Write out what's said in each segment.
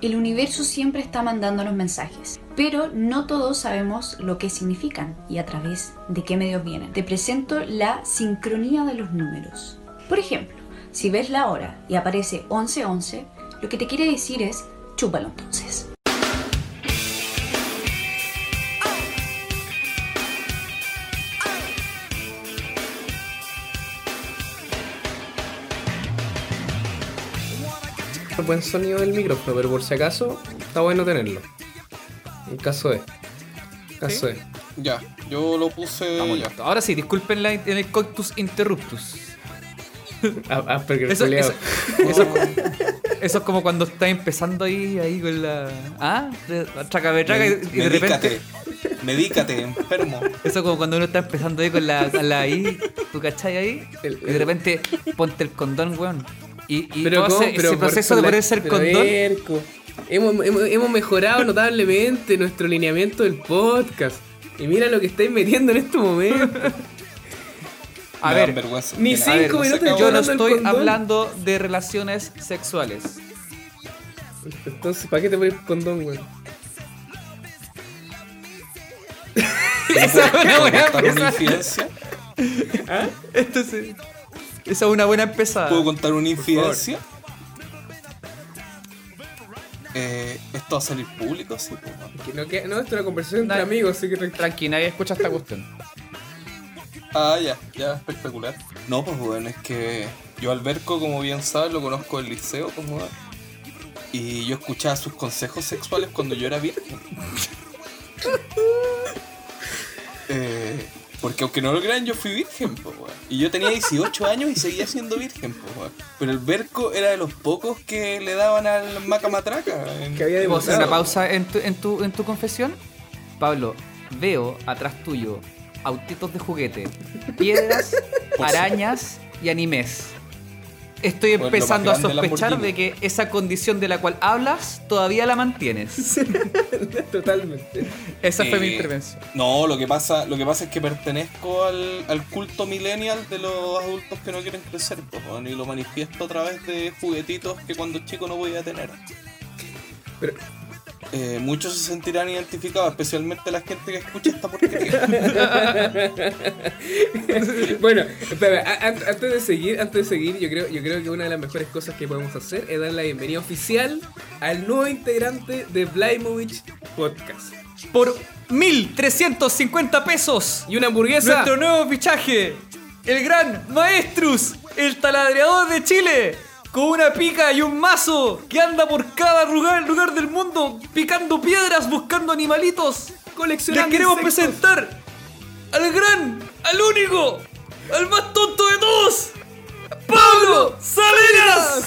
El universo siempre está mandándonos mensajes, pero no todos sabemos lo que significan y a través de qué medios vienen. Te presento la sincronía de los números. Por ejemplo, si ves la hora y aparece 1111, lo que te quiere decir es chúpalo entonces. Buen sonido del micrófono, pero por si acaso está bueno tenerlo. En caso de. Caso de. Ya, yo lo puse. Vamos, ya. Ahora sí, disculpen la, el coitus interruptus. Ah, ah, Eso, eso- eso- eso es como cuando estás empezando ahí, ahí con la. ¿Ah? Traca, traca, y, y de repente. medícate, medícate, enfermo. Eso es como cuando uno está empezando ahí con la, la ahí, ¿tú cachai ahí? El- y de repente ponte el condón, weón. Y, y Pero todo ¿cómo? ese, Pero ese por- proceso por de el pero condón. Hemos, hemos, hemos mejorado notablemente nuestro lineamiento del podcast. Y mira lo que estáis metiendo en este momento. A ver, ni cinco a ver, no minutos yo no estoy hablando de relaciones sexuales. Entonces, ¿para qué te pones condón, weón? Esa es una buena ¿Puedo contar Esa es una buena empezada. ¿Puedo contar una infidencia? Eh, ¿Esto va a salir público? Sí, pues. Que no, que- no, esto es una conversación entre amigos, así que tranquilo. Tranqui, nadie escucha esta cuestión. Ah, ya, ya, espectacular. No, pues bueno, es que yo al Berco, como bien sabes, lo conozco del liceo, pues weón. Y yo escuchaba sus consejos sexuales cuando yo era virgen. Eh, porque aunque no lo crean, yo fui virgen, pues weón. Y yo tenía 18 años y seguía siendo virgen, pues weón. Pero el Berco era de los pocos que le daban al macamatraca. Que había ¿Puedo hacer una pausa en tu, en, tu, en tu confesión? Pablo, veo atrás tuyo autitos de juguete, piedras, arañas y animes. Estoy Bueno, empezando a sospechar de que esa condición de la cual hablas todavía la mantienes. Totalmente. Esa fue mi Eh, intervención. No, lo que pasa, lo que pasa es que pertenezco al, al culto millennial de los adultos que no quieren crecer, pues, y lo manifiesto a través de juguetitos que cuando chico no podía tener. Pero, Eh, muchos se sentirán identificados, especialmente la gente que escucha esta porquería. bueno, espera, antes de seguir, antes de seguir, yo creo, yo creo que una de las mejores cosas que podemos hacer es dar la bienvenida oficial al nuevo integrante de Blymovich Podcast. Por 1350 pesos. Y una hamburguesa. Nuestro nuevo fichaje, el gran Maestrus, el taladreador de Chile, con una pica y un mazo que anda por cada lugar, lugar del mundo picando piedras, buscando animalitos. Les Coleccionando queremos insectos. presentar al gran, al único, al más tonto de todos, Pablo Salinas.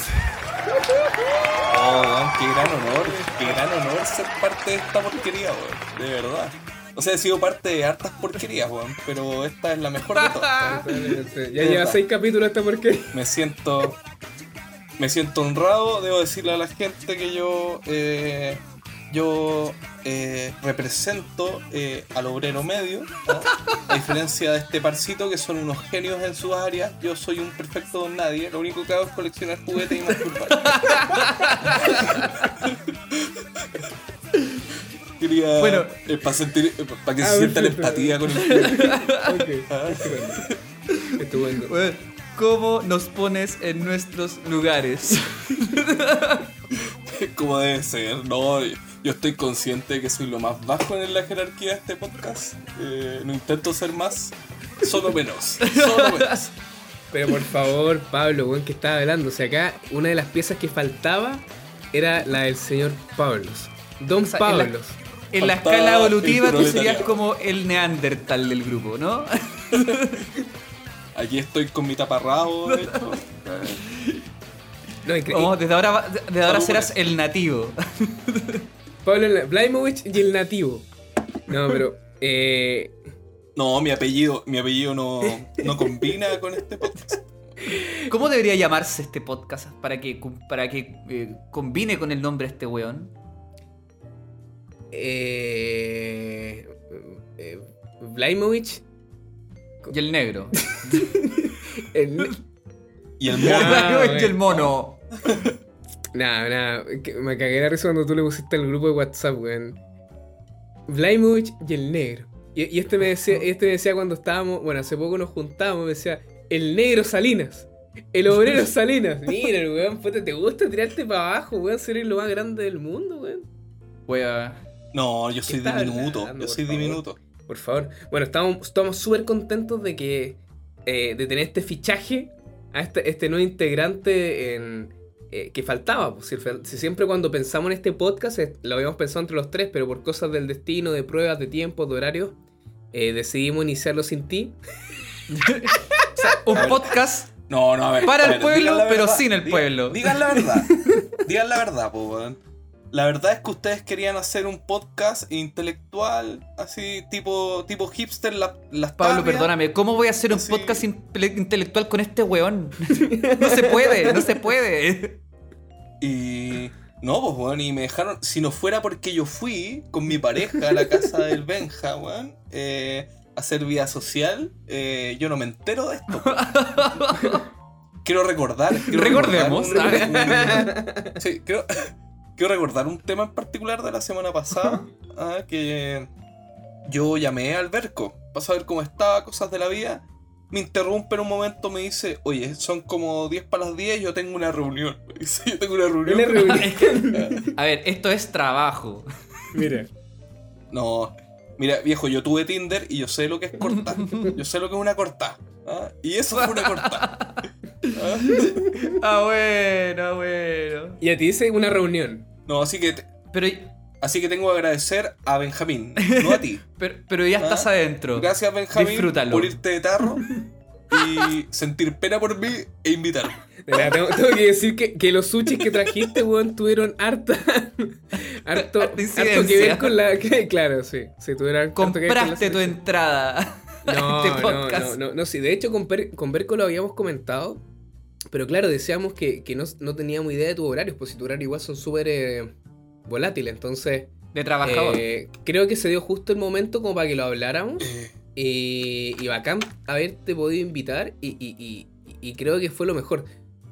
Oh, weón, qué gran honor, qué gran honor ser parte de esta porquería, weón, de verdad. O sea, he sido parte de hartas porquerías, weón, pero esta es la mejor de todas. Ya lleva seis capítulos esta porquería. Me siento. Me siento honrado, debo decirle a la gente que yo. eh, yo eh, represento eh, al obrero medio, ¿no? a diferencia de este parcito que son unos genios en sus áreas, yo soy un perfecto don nadie, lo único que hago es coleccionar juguetes y masturbar. Quería, Bueno. para sentir, para que Ah, se sienta la empatía con el juguete. Ok, estupendo. Bueno, ¿Cómo nos pones en nuestros lugares? Como debe ser, no, yo estoy consciente de que soy lo más bajo en la jerarquía de este podcast. Eh, no intento ser más, solo menos. Solo menos. Pero por favor, Pablo, weón, que estaba hablando. O sea, acá una de las piezas que faltaba era la del señor Pablos. Don O sea, en la- Pablos. En la escala evolutiva tú serías como el neandertal del grupo, ¿no? Aquí estoy con mi taparrabo, de hecho. No, desde ahora, desde ahora serás el nativo. Pablo Blaimovich y el nativo. No, pero. Eh, No, mi apellido, mi apellido no, no combina con este podcast. ¿Cómo debería llamarse este podcast para que, para que eh, combine con el nombre de este weón? eh, eh, Blaimovich. Y el negro. el- Y el mono, Ah, y el mono. Nada, nada. que Me cagué la risa cuando tú le pusiste al grupo de WhatsApp, weón. Vlaimovich y el negro. Y, y este me decía, este me decía cuando estábamos, bueno, hace poco nos juntábamos, me decía, el negro Salinas. El obrero Salinas. Mira, weón, puta, ¿te gusta tirarte para abajo, weón? Ser lo más grande del mundo, weón. A. No, yo soy diminuto. hablando, Yo soy favor? diminuto. Por favor. Bueno, estamos estamos súper contentos de que. eh, de tener este fichaje a este, este nuevo integrante en, eh, que faltaba. pues, si, si siempre cuando pensamos en este podcast lo habíamos pensado entre los tres, pero por cosas del destino, de pruebas, de tiempos, de horarios, eh, decidimos iniciarlo sin ti. Un podcast No, no, a ver. Para a el pueblo, pero verdad. sin el Digan- pueblo. Digan la verdad. digan la verdad, po, weón. La verdad es que ustedes querían hacer un podcast intelectual, así, tipo, tipo hipster, la- las Pablo, perdóname, ¿cómo voy a hacer un podcast inte- intelectual con este weón? No se puede, no se puede. Y. No, pues, weón, y me dejaron. Si no fuera porque yo fui con mi pareja a la casa del Benja, weón, eh, a hacer vida social, eh, yo no me entero de esto. quiero recordar. quiero Recordemos. recordar un- un- sí, quiero, quiero recordar un tema en particular de la semana pasada. ah, que yo llamé al Berco para saber cómo estaba, cosas de la vida. Me interrumpe en un momento, me dice, oye, son como 10 para las 10, yo tengo una reunión. Me dice, yo tengo una reunión. Una reunión. A ver, esto es trabajo. Mira. No, mira, viejo, yo tuve Tinder y yo sé lo que es cortar. Yo sé lo que es una cortada. ¿ah? Y eso fue una cortada. ¿ah? Ah, bueno, bueno. Y a ti dice una reunión. No, así que, te- Pero, así que tengo que agradecer a Benjamín, no a ti. pero, pero ya estás Ah, adentro. Gracias, Benjamín, Disfrútalo. por irte de tarro y sentir pena por mí e invitarme. Tengo, tengo que decir que, que los sushis que trajiste, weón, tuvieron harta. harto, harto que ver con la. que- claro, sí. Sí, tuvieron Compraste tu entrada. a No, este no, podcast. no, no, no, sí, de hecho con, Per- con Berco lo habíamos comentado, pero claro, decíamos que, que no, no teníamos idea de tus horarios, pues si tu horario igual son súper eh, volátiles, entonces De trabajador. eh, creo que se dio justo el momento como para que lo habláramos Eh, y, y bacán haberte podido invitar y, y- y- y creo que fue lo mejor.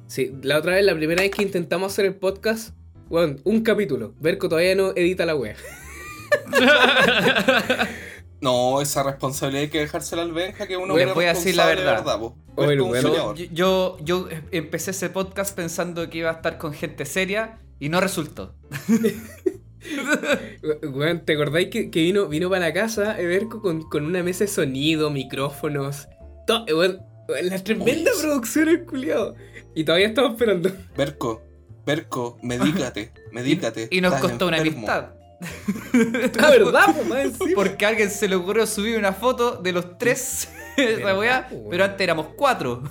Sí, la otra vez, la primera vez que intentamos hacer el podcast, bueno, un capítulo, Berco todavía no edita la wea. no, esa responsabilidad hay que dejársela al Benja, que uno Voy- es voy a decir la de verdad. po. Oye, bueno. yo, yo, yo empecé ese podcast pensando que iba a estar con gente seria y no resultó. Weón, ¿te acordáis que, que vino, vino para la casa Everco con, con una mesa de sonido, micrófonos? Weón, la tremenda Uy, producción el culiado. Y todavía estamos esperando. Berco, Berco, medícate, medícate. Y nos costó una amistad. La verdad, pues, más encima. Porque a alguien se le ocurrió subir una foto de los tres esa ¿Verdad, weá, pero antes éramos cuatro.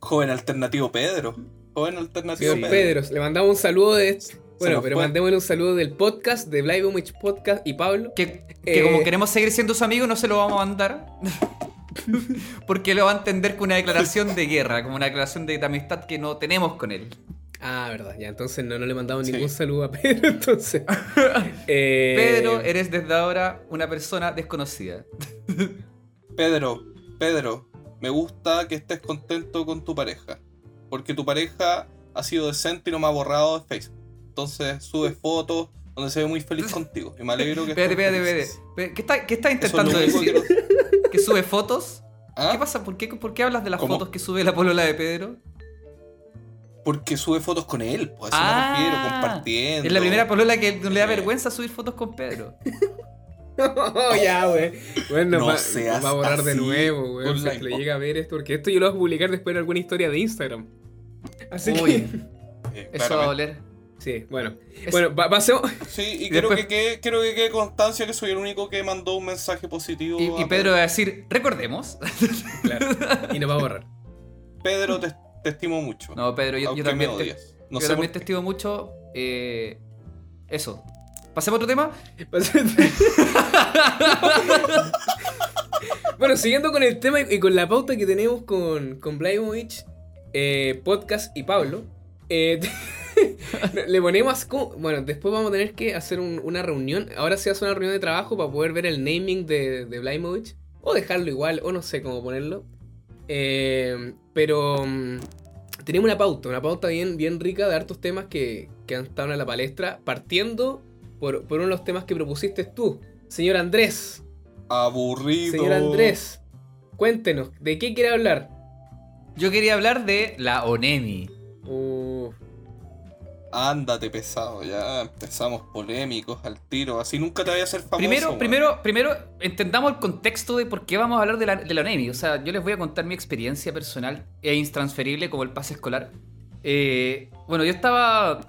Joven alternativo Pedro. Joven alternativo Pedro. Pedro, le mandamos un saludo de. Bueno, pero mandémosle un saludo del podcast, de Blaibomich Podcast y Pablo. Que, que Eh. como queremos seguir siendo sus amigos, no se lo vamos a mandar. Porque lo va a entender como una declaración de guerra, como una declaración de, de amistad que no tenemos con él. Ah, verdad, ya, entonces no, no le mandamos Sí. ningún saludo a Pedro, entonces. Eh, Pedro, eres desde ahora una persona desconocida. Pedro, Pedro, me gusta que estés contento con tu pareja. Porque tu pareja ha sido decente y no me ha borrado de Facebook. Entonces sube fotos donde se ve muy feliz contigo. Y me alegro que Espérate, espérate, espérate. ¿Qué está, qué está Eso es intentando único decir? que- ¿Que sube fotos? ¿Ah? ¿Qué pasa? ¿Por qué, ¿Por qué hablas de las ¿Cómo? fotos que sube la polola de Pedro? Porque sube fotos con él, pues a eso Ah, me refiero, compartiendo. Es la primera polola que no le da vergüenza subir fotos con Pedro. Oh, ya, güey. Bueno, No va, seas va a borrar de nuevo, güey. Si que le llega a ver esto, porque esto yo lo voy a publicar después en alguna historia de Instagram. Así Uy, Eh, eso va a doler. que. Sí, bueno. Es- Bueno, pa- pasemos. Sí, y después- que quede, quiero que quede constancia que soy el único que mandó un mensaje positivo. Y, y Pedro va a decir, recordemos. Claro. Y nos va a borrar. Pedro, te, te estimo mucho. No, Pedro, yo, yo también, me te, odias. No yo sé también te estimo mucho. eh, eso. Pasemos a otro tema. bueno, siguiendo con el tema y con la pauta que tenemos con, con Blaimovich, eh, Podcast y Pablo, eh, le ponemos. como- Bueno, después vamos a tener que hacer un- una reunión. Ahora se hace una reunión de trabajo para poder ver el naming de, de Blaimovich. O dejarlo igual, o no sé cómo ponerlo. Eh, pero mm, tenemos una pauta, una pauta bien, bien rica de hartos temas que, que han estado en la palestra, partiendo por, por uno de los temas que propusiste tú, señor Andrés. Aburrido. Señor Andrés, cuéntenos, ¿de qué quiere hablar? Yo quería hablar de la Onemi. Uh, Ándate pesado, ya empezamos polémicos al tiro. Así nunca te vaya a hacer famoso. Primero, weón. primero, primero, entendamos el contexto de por qué vamos a hablar de la, de la. O sea, yo les voy a contar mi experiencia personal e intransferible como el pase escolar. Eh, bueno, yo estaba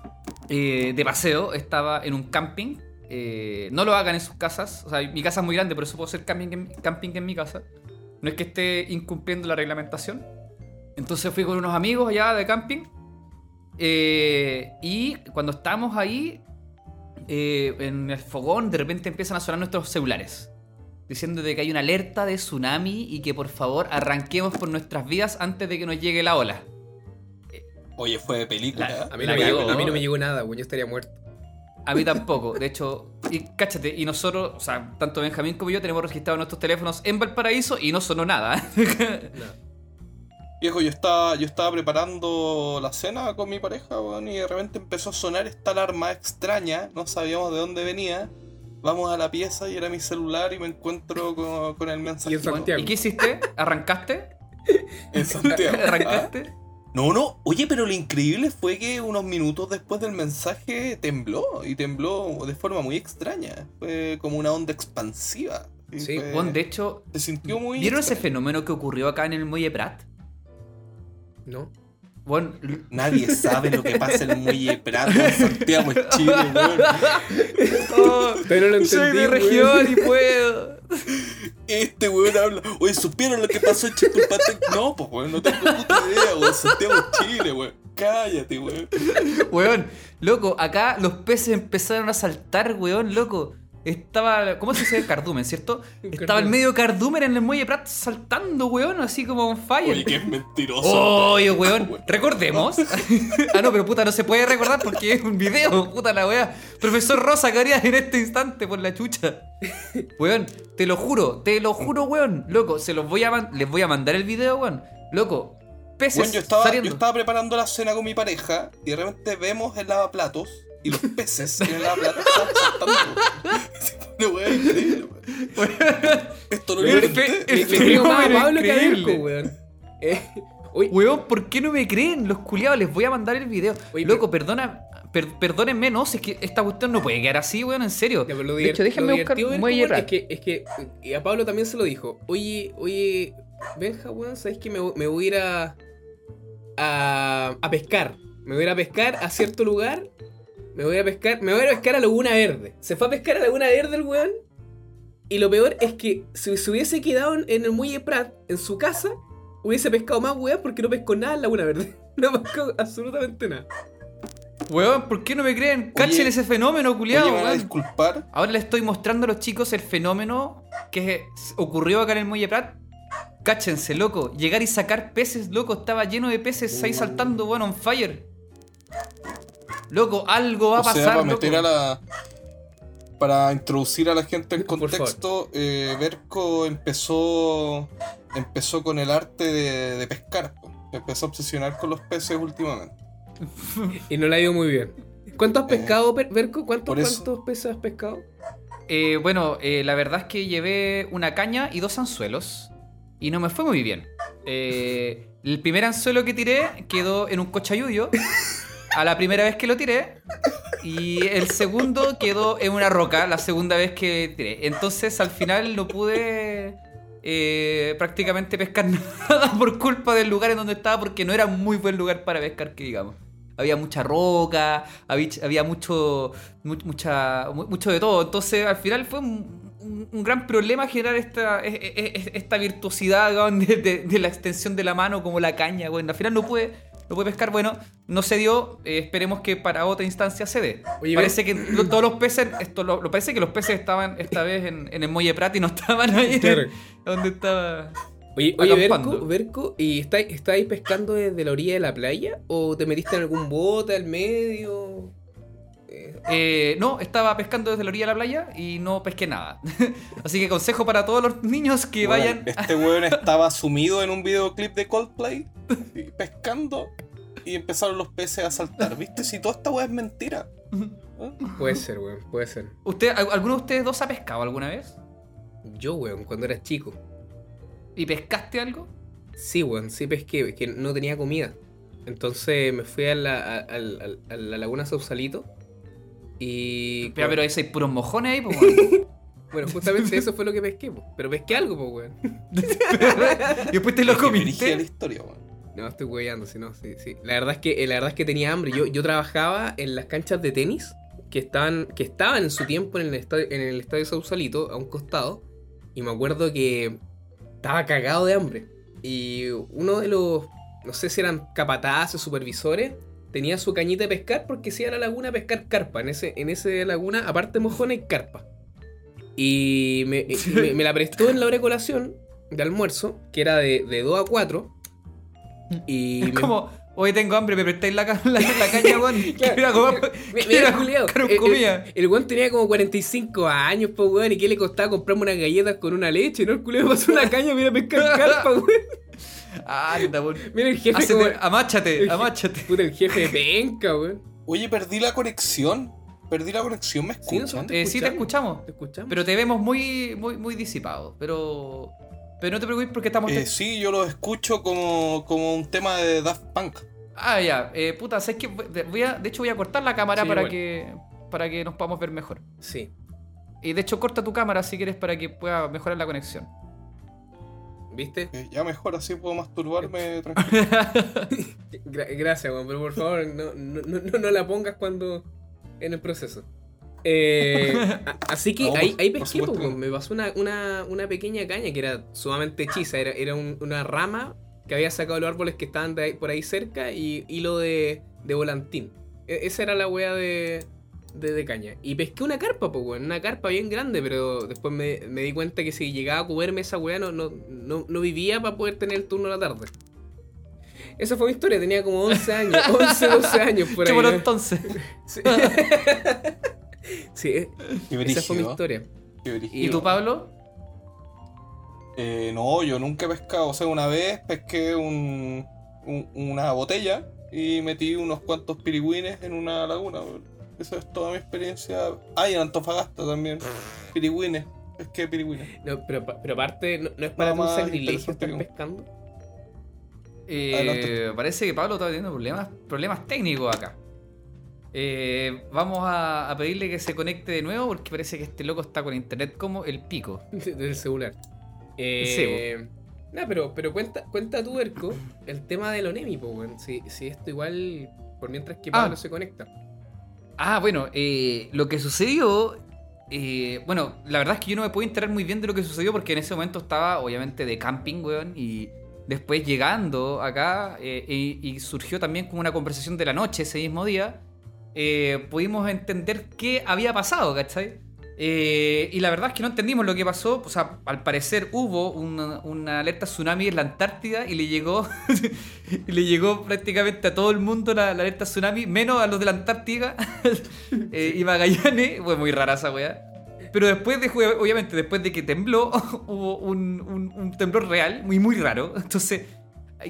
eh, de paseo, estaba en un camping. Eh, no lo hagan en sus casas. O sea, mi casa es muy grande, por eso puedo hacer camping en, camping en mi casa. No es que esté incumpliendo la reglamentación. Entonces fui con unos amigos allá de camping. Eh, y cuando estábamos ahí, eh, en el fogón, de repente empiezan a sonar nuestros celulares. Diciendo de que hay una alerta de tsunami y que por favor arranquemos por nuestras vidas antes de que nos llegue la ola. Oye, fue de película. La- ¿eh? a, mí no me llegó, cagó. a mí no me llegó nada, güey, yo estaría muerto. A mí tampoco. De hecho, y cáchate, y nosotros, o sea, tanto Benjamín como yo tenemos registrados nuestros teléfonos en Valparaíso y no sonó nada. No. Viejo, yo estaba, yo estaba preparando la cena con mi pareja, weón, y de repente empezó a sonar esta alarma extraña, no sabíamos de dónde venía. Vamos a la pieza y era mi celular y me encuentro con, con el mensaje. Y. ¿Y qué hiciste? ¿Arrancaste? En Santiago. ¿ah? ¿Arrancaste? No, no, oye, pero lo increíble fue que unos minutos después del mensaje tembló, y tembló de forma muy extraña. Fue como una onda expansiva. Sí, fue- Bueno, de hecho, se sintió muy. ¿vieron ese fenómeno que ocurrió acá en el Muelle Prat? ¿No? Bueno, Nadie sabe lo que pasa en el muelle Prato en Santiago, Chile, weón. oh, Pero no lo soy entendí, de güey. región y puedo. Este weón habla. Oye, ¿supieron lo que pasó en Chipulpatec? No, pues weón, no tengo puta idea, weón. Santiago, Chile, weón. Cállate, weón. Weón, loco, acá los peces empezaron a saltar, weón, loco. Estaba, ¿cómo se dice? Cardumen, ¿cierto? Estaba el medio cardumen en el muelle Prat saltando, weón, así como on fire. Oye, que es mentiroso. Oye, weón, recordemos. ah, no, pero puta, no se puede recordar porque es un video, puta la weá. Profesor Rosa, ¿qué harías en este instante por la chucha? Weón, te lo juro, te lo juro, weón. Loco, se los voy a les voy a mandar el video, weón. Loco, peces Weón, yo estaba, yo estaba preparando la cena con mi pareja y de repente vemos el lavaplatos y los peces en el están saltando. Una increíble, weón. Esto no lo Le, creo más a Pablo que a. Berco, weón. Eh, Weón, ¿por qué no me creen? Los culiados, les voy a mandar el video. Oye, Loco, perdona, per- perdónenme, no, si es que esta cuestión no puede quedar así, weón, en serio. Ya, lo de hecho, déjenme buscar fútbol es que, es que y a Pablo también se lo dijo. Oye, oye, Benja, weón, ¿sabes que me, me voy a ir a, a, a pescar? Me voy a ir a pescar a cierto lugar. Me voy a pescar, me voy a pescar a Laguna Verde. Se fue a pescar a Laguna Verde el weón. Y lo peor es que si se hubiese quedado en, el muelle Prat, en su casa, hubiese pescado más weón porque no pescó nada en Laguna Verde. No pescó absolutamente nada. Weón, ¿por qué no me creen? Cachen Oye, ese fenómeno, Oye, culiado, me van a weón. disculpar. Ahora les estoy mostrando a los chicos el fenómeno que ocurrió acá en el Muelle Prat. Cáchense, loco. Llegar y sacar peces, loco. Estaba lleno de peces ahí saltando, bueno, on fire. Loco, algo va a o sea, pasar, para loco. meter a la. Para introducir a la gente en contexto, eh, Berko empezó. Empezó con el arte de, de pescar. Empezó a obsesionar con los peces últimamente. Y no le ha ido muy bien. ¿Cuánto has Eh, pescado, Berco? ¿Cuántos, ¿Cuántos peces has pescado? Eh, bueno, eh, la verdad es que llevé una caña y dos anzuelos. Y no me fue muy bien. Eh, el primer anzuelo que tiré quedó en un cochayuyo. A la primera vez que lo tiré. Y el segundo quedó en una roca la segunda vez que tiré. Entonces al final no pude eh, prácticamente pescar nada por culpa del lugar en donde estaba. Porque no era muy buen lugar para pescar, que digamos. Había mucha roca, había, había mucho, mu- mucha, mu- mucho de todo. Entonces, al final fue un, gran problema generar esta, e- e- e- esta virtuosidad de- de la extensión de la mano como la caña. Bueno, al final no pude, no pude pescar. Bueno, no se dio. eh, esperemos que para otra instancia se dé. Oye, parece que lo- todos los peces, esto lo, lo- parece que los peces estaban esta vez en, en el Muelle Prat y no estaban ahí Claro. donde estaba. Oye, oye Berco, ¿y estáis, estáis pescando desde la orilla de la playa? ¿O te metiste en algún bote al medio? Eh, no, estaba pescando desde la orilla de la playa y no pesqué nada. Así que consejo para todos los niños que Bueno, vayan. Este weón estaba sumido en un videoclip de Coldplay, y pescando. Y empezaron los peces a saltar. ¿Viste? Si toda esta weá es mentira. ¿Eh? Puede ser, weón, puede ser. ¿Usted, al- ¿Alguno de ustedes dos ha pescado alguna vez? Yo, weón, cuando era chico. ¿Y pescaste algo? Sí, weón, sí pesqué, que no tenía comida. Entonces me fui a la, a, a la laguna Sausalito. Y. Pero, pero ese hay puros mojones ahí, pues, weón. Bueno, justamente eso fue lo que pesqué, po. Pero pesqué algo, pues, weón. Y después te lo brígida la comiste. historia, weón. No, estoy weyando, si no, sí, sí. La verdad es que, eh, la verdad es que tenía hambre. Yo, yo trabajaba en las canchas de tenis que estaban, que estaban en su tiempo en el estadio, en el estadio Sausalito, a un costado. Y me acuerdo que estaba cagado de hambre. Y uno de los, no sé si eran capataces, supervisores, tenía su cañita de pescar porque se iba a la laguna a pescar carpa. En ese, en ese laguna, aparte mojones, carpa. Y me, y me- me la prestó en la hora de colación de almuerzo, que era de, de 2 a 4. Y Es me- como, hoy tengo hambre, me prestáis la, ca- la, la caña, weón. Claro. Quiero comer- Mira, buscar el- el- comida. El weón tenía como 45 años, po weón, y que le costaba comprarme unas galletas con una leche, ¿no? El culiao me pasó una caña, mira pescar carpa, weón. Anda, weón. Mira el jefe Hacete- como... amáchate, el- amáchate. Puta, el jefe de penca, weón. Oye, perdí la conexión. Perdí la conexión, ¿me Sí, escuchan? Eh, sí te escuchamos. escuchamos. ¿Te escuchamos? Pero te vemos muy, muy, muy disipado. Pero. Pero no te preocupes porque estamos. Eh, sí, yo lo escucho como, como un tema de Daft Punk. Ah, ya. Eh, puta, ¿sabes qué? Voy a, de hecho, voy a cortar la cámara Sí, para bueno. que. Para que nos podamos ver mejor. Sí. Y de hecho, corta tu cámara si quieres para que pueda mejorar la conexión. ¿Viste? Eh, ya mejor así puedo masturbarme tranquilo. Gra- gracias, weón, pero por favor, no, no, no, no la pongas cuando... En el proceso. Eh, a- así que No, ahí, ahí pesqué, po, me pasó una, una, una pequeña caña que era sumamente hechiza. Era, era un- una rama que había sacado los árboles que estaban de ahí- por ahí cerca y hilo de, de volantín. E- esa era la wea de, de, de caña. Y pesqué una carpa, weón. Una carpa bien grande, pero después me, me di cuenta que si llegaba a comerme esa wea no, no, no, no vivía para poder tener el turno de la tarde. Esa fue mi historia, tenía como 11 años, 11, 12 años por ahí. Chémolo ¿no? entonces. Sí, Qué esa fue mi historia. qué. ¿Y tú, Pablo? Eh, no, yo nunca he pescado. O sea, una vez pesqué un, un- una botella y metí unos cuantos pirigüines en una laguna. Esa es toda mi experiencia. Ah, y en Antofagasta también. Pirigüines. Pesqué pirigüines. No, pero, pa- pero aparte, ¿no, no es para más sacrilegio estar pescando? Eh, parece que Pablo está teniendo problemas, problemas técnicos acá. Eh, vamos a, a pedirle que se conecte de nuevo porque parece que este loco está con internet como el pico. Del celular. Eh, no, pero, pero cuenta, cuenta tú, Erco, el tema del Onemi, weón. Si, si esto igual, por mientras que Pablo Ah. se conecta. Ah, bueno, eh, lo que sucedió. eh, bueno, la verdad es que yo no me puedo enterar muy bien de lo que sucedió porque en ese momento estaba, obviamente, de camping, weón. Y después llegando acá eh, y, y surgió también como una conversación de la noche ese mismo día. Eh, pudimos entender qué había pasado, ¿cachai? Eh, y la verdad es que no entendimos lo que pasó. O sea, al parecer hubo una, una alerta tsunami en la Antártida y le llegó y le llegó prácticamente a todo el mundo la, la alerta tsunami, menos a los de la Antártida eh, y Magallanes. Fue muy rara esa weá. Pero después de, obviamente, después de que tembló, hubo un, un- un temblor real, muy, muy raro. Entonces,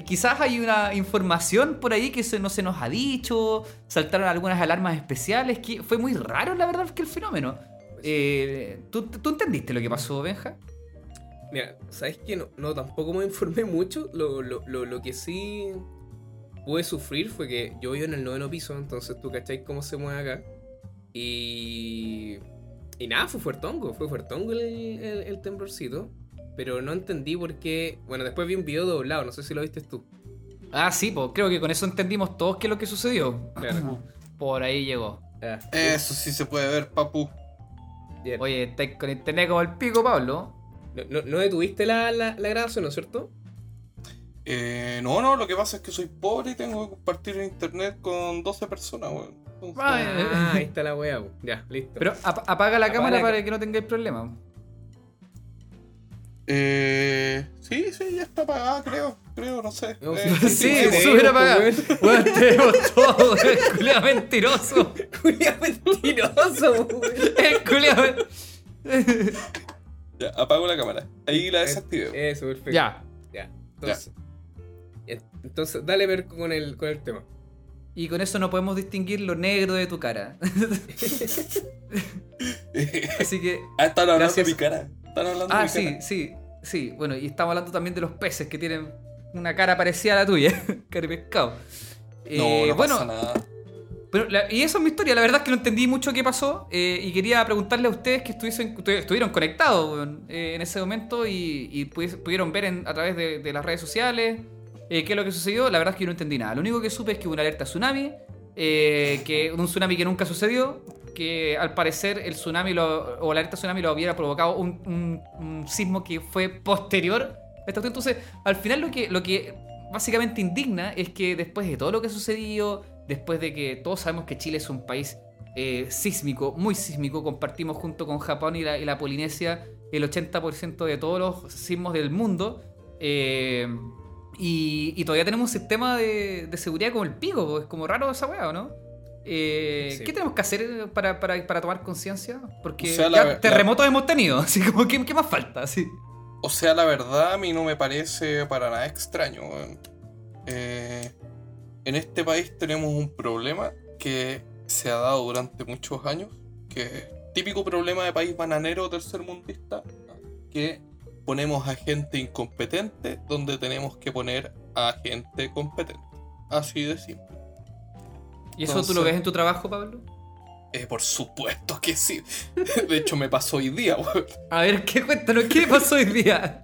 quizás hay una información por ahí que se- no se nos ha dicho, saltaron algunas alarmas especiales, que fue muy raro, la verdad, que el fenómeno. Eh, ¿tú, ¿Tú entendiste lo que pasó, Benja? Mira, ¿sabes qué? No, tampoco me informé mucho. Lo, que sí pude sufrir fue que yo vivo en el noveno piso, entonces tú cacháis cómo se mueve acá. Y. Y nada, fue fuertongo, fue fuertongo el temblorcito. Pero no entendí por qué. Bueno, después vi un video doblado, no sé si lo viste tú. Ah, sí, pues creo que con eso entendimos todos qué es lo que sucedió. Claro. Por ahí llegó. Ah, Eso sí se puede ver, papu. bien. Oye, estáis con internet como el pico, Pablo. No, no, no detuviste la, la, la grabación, ¿no es cierto? Eh, no, no, lo que pasa es que soy pobre y tengo que compartir el internet con 12 personas, weón. Entonces, Ah, ahí está la weá. Ya, listo. Pero ap- apaga la Apaga cámara la para que no tengáis problema. Eh, sí, sí, ya está apagada, creo. Creo, no sé. No, Eh, sí, Sí, súper sí, apagada. pues, Weón, tenemos todo, el culiao mentiroso. Culiao mentiroso, weón. El culiao. Ya, apago la cámara. Ahí la desactivé. Eso, perfecto. Ya. Ya. Entonces, ya, entonces dale ver con el, con el tema. y con eso no podemos distinguir lo negro de tu cara. Así que. ah, están hablando Gracias. de mi cara. Están hablando de Ah, mi sí, cara. sí, sí. Bueno, y estamos hablando también de los peces que tienen una cara parecida a la tuya. cara de pescado. No, Eh, no bueno, pasa nada. Pero la- y eso es mi historia. La verdad es que no entendí mucho qué pasó. eh, y quería preguntarle a ustedes que estuviesen, estu- estuvieron conectados eh, en ese momento y, y pudi- pudieron ver en- a través de, de las redes sociales eh, qué es lo que sucedió. La verdad es que yo no entendí nada. Lo único que supe es que hubo una alerta tsunami. eh, que un tsunami que nunca sucedió. Que al parecer el tsunami lo- o la alerta tsunami lo hubiera provocado un, sismo que fue posterior. Entonces, al final lo que, lo que básicamente indigna es que después de todo lo que ha sucedido, después de que todos sabemos que Chile es un país eh, sísmico, muy sísmico, compartimos junto con Japón y la, y la Polinesia el 80% de todos los sismos del mundo. eh, y, y todavía tenemos un sistema de, de seguridad como el pico, es como raro esa weá, ¿o no? Eh, Sí. ¿Qué tenemos que hacer para, para- para tomar conciencia? Porque O sea, ya la- la- terremotos hemos tenido, así como, ¿qué, qué más falta? Así. O sea, la verdad a mí no me parece para nada extraño. Eh, en este país tenemos un problema que se ha dado durante muchos años, que es típico problema de país bananero tercermundista, que ponemos a gente incompetente donde tenemos que poner a gente competente. Así de simple. ¿Y eso tú lo ves en tu trabajo, Pablo? Eh, por supuesto que sí. De hecho, me pasó hoy día. weón. A ver, ¿qué cuéntanos? ¿Qué pasó hoy día?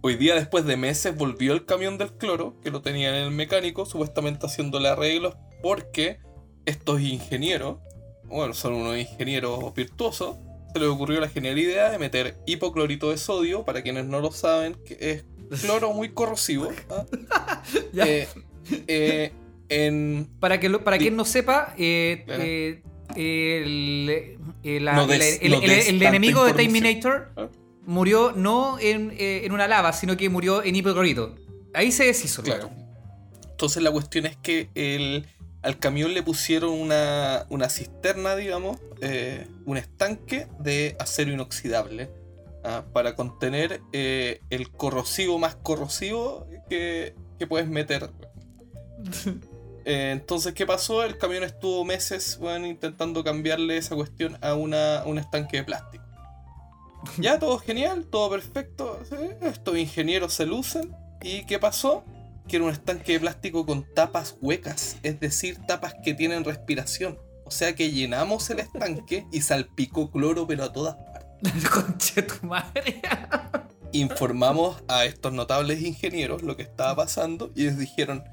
Hoy día, después de meses, volvió el camión del cloro, que lo tenía en el mecánico, supuestamente haciéndole arreglos, porque estos ingenieros, bueno, son unos ingenieros virtuosos, se les ocurrió la genial idea de meter hipoclorito de sodio, para quienes no lo saben, que es cloro muy corrosivo, ¿ah? Ya. Eh, eh, en... Para, que lo- para quien no sepa, eh, Claro. eh, el, la- No des- el- el- no el- des el tanta enemigo de. Terminator ¿Ah? murió no en, eh, en una lava, sino que murió en hipoclorito. Ahí se deshizo. Claro. Entonces la cuestión es que el, al camión le pusieron una, una cisterna, digamos, eh, un estanque de acero inoxidable ah, para contener eh, el corrosivo más corrosivo que, que puedes meter. Eh, entonces, ¿qué pasó? El camión estuvo meses bueno, intentando cambiarle esa cuestión a, una, un estanque de plástico. Ya, todo genial, todo perfecto. ¿sí? Estos ingenieros se lucen. ¿Y qué pasó? Que era un estanque de plástico con tapas huecas, es decir, tapas que tienen respiración. O sea que llenamos el estanque y salpicó cloro, pero a todas partes. Conche tu madre. Informamos a estos notables ingenieros lo que estaba pasando y les dijeron: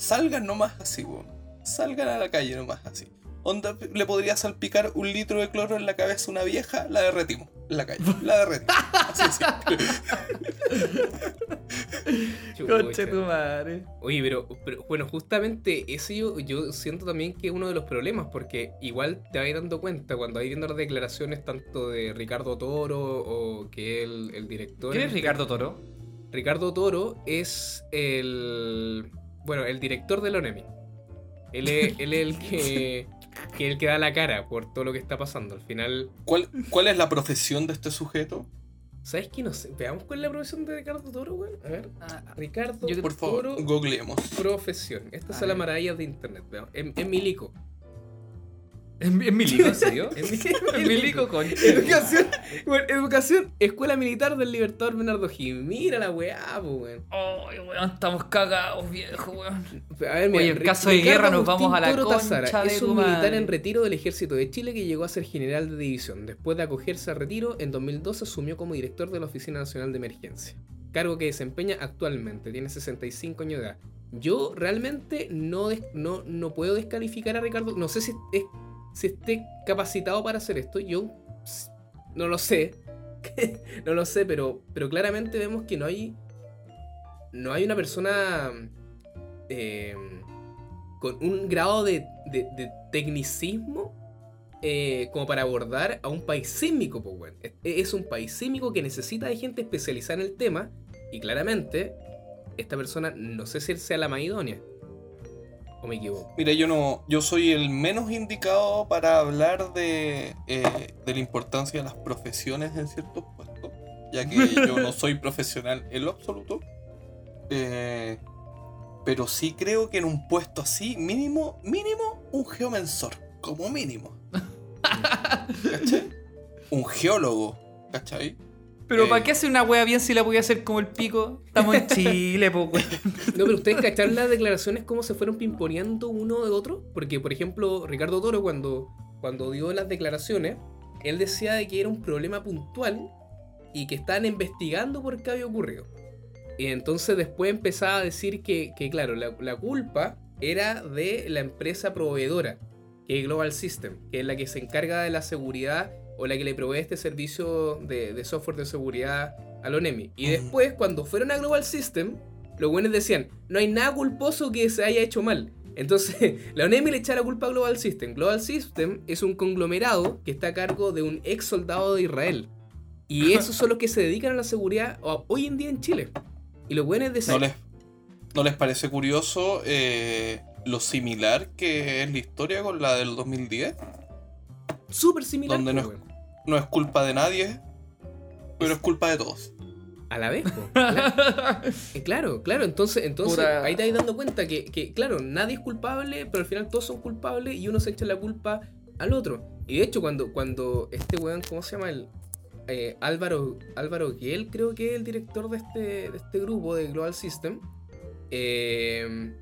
salgan nomás así, weón. Salgan a la calle nomás así. Onda, le podría salpicar un litro de cloro en la cabeza a una vieja, la derretimos en la calle. La derretimos. Así. Conche tu madre. Oye, pero, pero, bueno, justamente eso yo, yo siento también que es uno de los problemas, porque igual te vas dando cuenta cuando hay viendo las declaraciones tanto de Ricardo Toro o que el, el director. ¿Quién es Ricardo Toro? Ricardo Toro es el. Bueno, el director del ONEMI. Él es, él es el que, que el que da la cara por todo lo que está pasando. Al final, ¿Cuál, ¿Cuál es la profesión de este sujeto? ¿sabes qué? No sé. Veamos cuál es la profesión de Ricardo Toro, güey. A ver. Ricardo Yo- Por favor, Toro, googleemos. profesión. Estas A son las ver. maravillas de internet. Veamos. En, en Milico. ¿Es es milico, en serio? En, ¿Es milico, conche? Educación, bueno, educación, Escuela Militar del Libertador Bernardo Gil. Mira la weá, po, weón. Ay, weón, estamos cagados, viejo, weón. A ver, Oye, en caso de guerra nos vamos a la Toro concha Tazara de Es un militar madre. en retiro del ejército de Chile que llegó a ser general de división. Después de acogerse a retiro, en 2012 asumió como director de la Oficina Nacional de Emergencia. Cargo que desempeña actualmente. Tiene 65 años de edad. Yo realmente no, no, no puedo descalificar a Ricardo. No sé si, es- si esté capacitado para hacer esto. Yo no lo sé. no lo sé, pero, pero claramente vemos que no hay. No hay una persona. eh, con un grado de, de- tecnicismo eh, como para abordar a un país sísmico, pues. Es, es un país sísmico que necesita de gente especializada en el tema y claramente esta persona no sé si sea la más idónea. ¿O me equivoco? Mira, yo no, yo soy el menos indicado para hablar de, eh, de la importancia de las profesiones en ciertos puestos, ya que yo no soy profesional en lo absoluto. Eh, Pero sí creo que en un puesto así, mínimo, mínimo, un geomensor. Como mínimo. ¿Cachai? Un geólogo. ¿Cachai? Pero Eh. ¿para qué hacer una wea bien si la voy a hacer como el pico? Estamos en Chile, po, weón. No, pero ustedes cacharon las declaraciones cómo se fueron pimponeando uno de otro. Porque, por ejemplo, Ricardo Toro, cuando, cuando dio las declaraciones, él decía de que era un problema puntual y que estaban investigando por qué había ocurrido. Y entonces después empezaba a decir que, que, claro, la, la culpa era de la empresa proveedora, que es Global System, que es la que se encarga de la seguridad o la que le provee este servicio de, de software de seguridad a la ONEMI. Y después, cuando fueron a Global System, los buenos decían, no hay nada culposo que se haya hecho mal. Entonces, la ONEMI le echa la culpa a Global System. Global System es un conglomerado que está a cargo de un ex soldado de Israel. Y esos son los que se dedican a la seguridad hoy en día en Chile. Y los buenos ¿No decían, les, ¿no les parece curioso eh, lo similar que es la historia con la del 2010? súper similar. donde no- weón. No es culpa de nadie, pero es culpa de todos. A la vez, po. Eh, claro, claro. Entonces, entonces Pura- ahí te vas dando cuenta que, que, claro, nadie es culpable, pero al final todos son culpables y uno se echa la culpa al otro. Y de hecho, cuando, cuando este weón, ¿cómo se llama? El, eh, Álvaro, Álvaro Giel, creo que es el director de este, de este grupo de Global System. eh,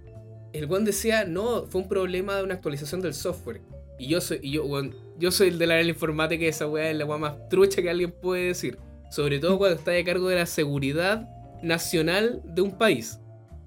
el weón decía, no, fue un problema de una actualización del software. Y yo soy, y yo, weón, yo soy el de la área de la informática y esa weá es la weá más trucha que alguien puede decir. Sobre todo cuando está a cargo de la seguridad nacional de un país.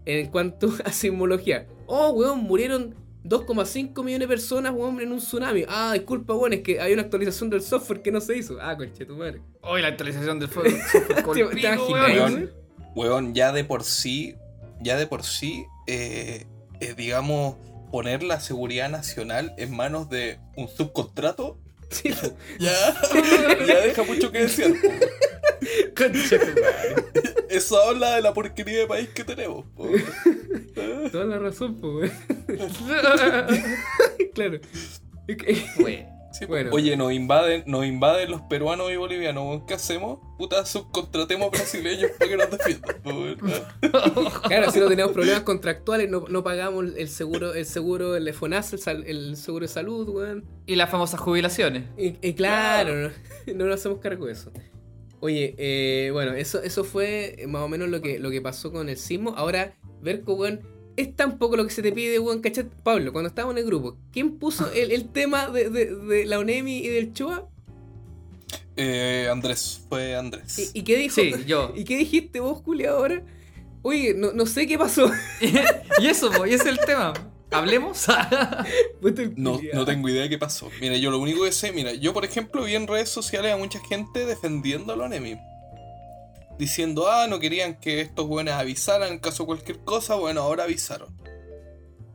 En cuanto a sismología. Oh, weón, murieron 2,5 millones de personas, weón, en un tsunami. Ah, disculpa, weón, es que hay una actualización del software que no se hizo. Ah, conche tu madre. Hoy la actualización del software con ¿Te- el te pico, weón? Weón, ya de por sí, ya de por sí, eh, eh, digamos, poner la seguridad nacional en manos de un subcontrato, Sí, ya, ya deja mucho que madre. Eso habla de la porquería de país que tenemos. po. toda la razón, weón. claro. Sí. Bueno. Oye, nos invaden, nos invaden los peruanos y bolivianos. weón. ¿Qué hacemos? Puta, subcontratemos brasileños para que nos defiendan. Claro, si no tenemos problemas contractuales, no, no pagamos el seguro, el seguro, el FONAS, el, sal- el seguro de salud, weón. Y las famosas jubilaciones. Y, y claro, no, no nos hacemos cargo de eso. Oye, eh, bueno, eso, eso fue más o menos lo que, lo que pasó con el sismo. Ahora, Verco, weón, es tan poco lo que se te pide, weón, ¿cachai? Pablo, cuando estábamos en el grupo, ¿quién puso el, el tema de, de- de la ONEMI y del Choa? Eh, Andrés, fue Andrés. ¿Y, y qué dijo? Sí, yo. ¿Y qué dijiste vos, Juli, ahora? Oye, no, no sé qué pasó. y eso, po, y ese es el tema. ¿Hablemos? No, no tengo idea de qué pasó. Mira, yo lo único que sé, mira, yo por ejemplo vi en redes sociales a mucha gente defendiendo a la ONEMI. Diciendo, ah, no querían que estos buenos avisaran en caso de cualquier cosa, bueno, ahora avisaron.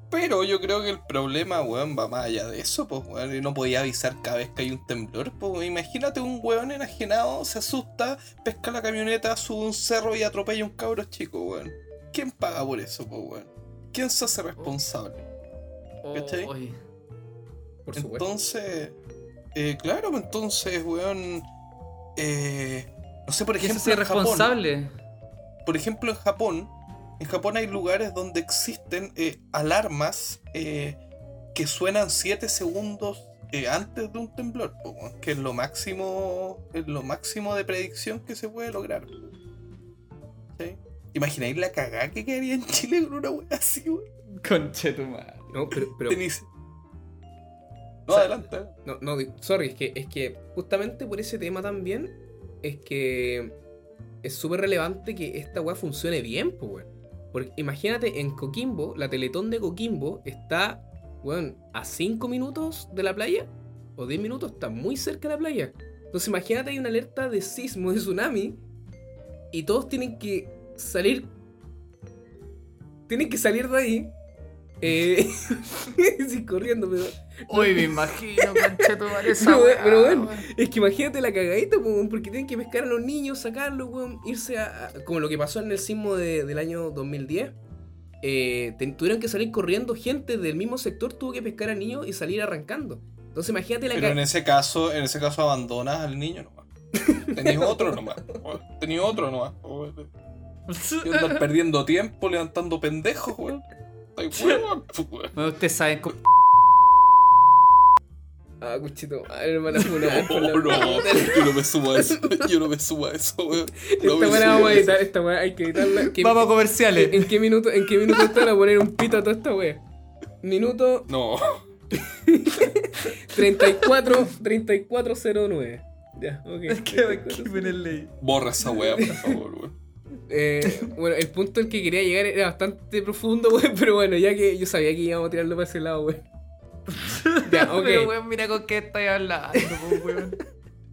Pero yo creo que el problema, weón, va más allá de eso, pues, weón. Y no podía avisar cada vez que hay un temblor, pues, imagínate un weón enajenado, se asusta, pesca la camioneta, sube un cerro y atropella a un cabro chico, weón. ¿Quién paga por eso, pues, weón? ¿Quién se hace responsable? ¿Cachai? Oy. Por supuesto. Entonces, eh, claro, pues, entonces, weón. eh, no sé, por ¿Quién ejemplo, se hace en Japón, responsable? por ejemplo, en Japón, en Japón hay lugares donde existen eh, alarmas eh, que suenan 7 segundos eh, antes de un temblor, que es lo máximo, es lo máximo de predicción que se puede lograr. ¿Sí? ¿Imagináis la cagada que quedaría en Chile con una wea así, weón? Conche tu madre. No, pero, pero No, O sea, adelante. No, no, sorry, es que, es que justamente por ese tema también es que es súper relevante que esta weá funcione bien, pues weón. Porque imagínate, en Coquimbo, la Teletón de Coquimbo está, weón, a 5 minutos de la playa, o 10 minutos, está muy cerca de la playa. Entonces imagínate, hay una alerta de sismo, de tsunami, y todos tienen que salir... Tienen que salir de ahí. Eh, sí, corriendo, pero... Uy, me imagino, conche tu madre, esa Pero, weá, pero bueno, es que imagínate la cagadita, porque tienen que pescar a los niños, sacarlos, weón, irse a, a- Como lo que pasó en el sismo de- del año 2010. eh, te- tuvieron que salir corriendo gente del mismo sector, tuvo que pescar a niños y salir arrancando. Entonces imagínate la Pero en ese caso, en ese caso abandonas al niño nomás. Tenías otro nomás. Tenías otro nomás. Y perdiendo tiempo levantando pendejos, weón. Ay, weón, pues, ustedes saben cómo. Ah, cuchito, madre, por la Oh, no, yo no me subo a eso. Yo no me subo a eso, weón. No Esta me weá vamos a editar, esta weá hay que editarla. ¿Qué- Vamos a comerciales. ¿En qué minuto, en qué minuto están a poner un pito a toda esta wea? Minuto No. 34, 3409. Ya, ok. Es que aquí 3409. viene el ley. Borra esa weá, por favor, weón. Eh, bueno, el punto al que quería llegar era bastante profundo, weón, pero bueno, ya que yo sabía que íbamos a tirarlo para ese lado, weón. Ya. Pero, weón, mira con qué estoy hablando, weón.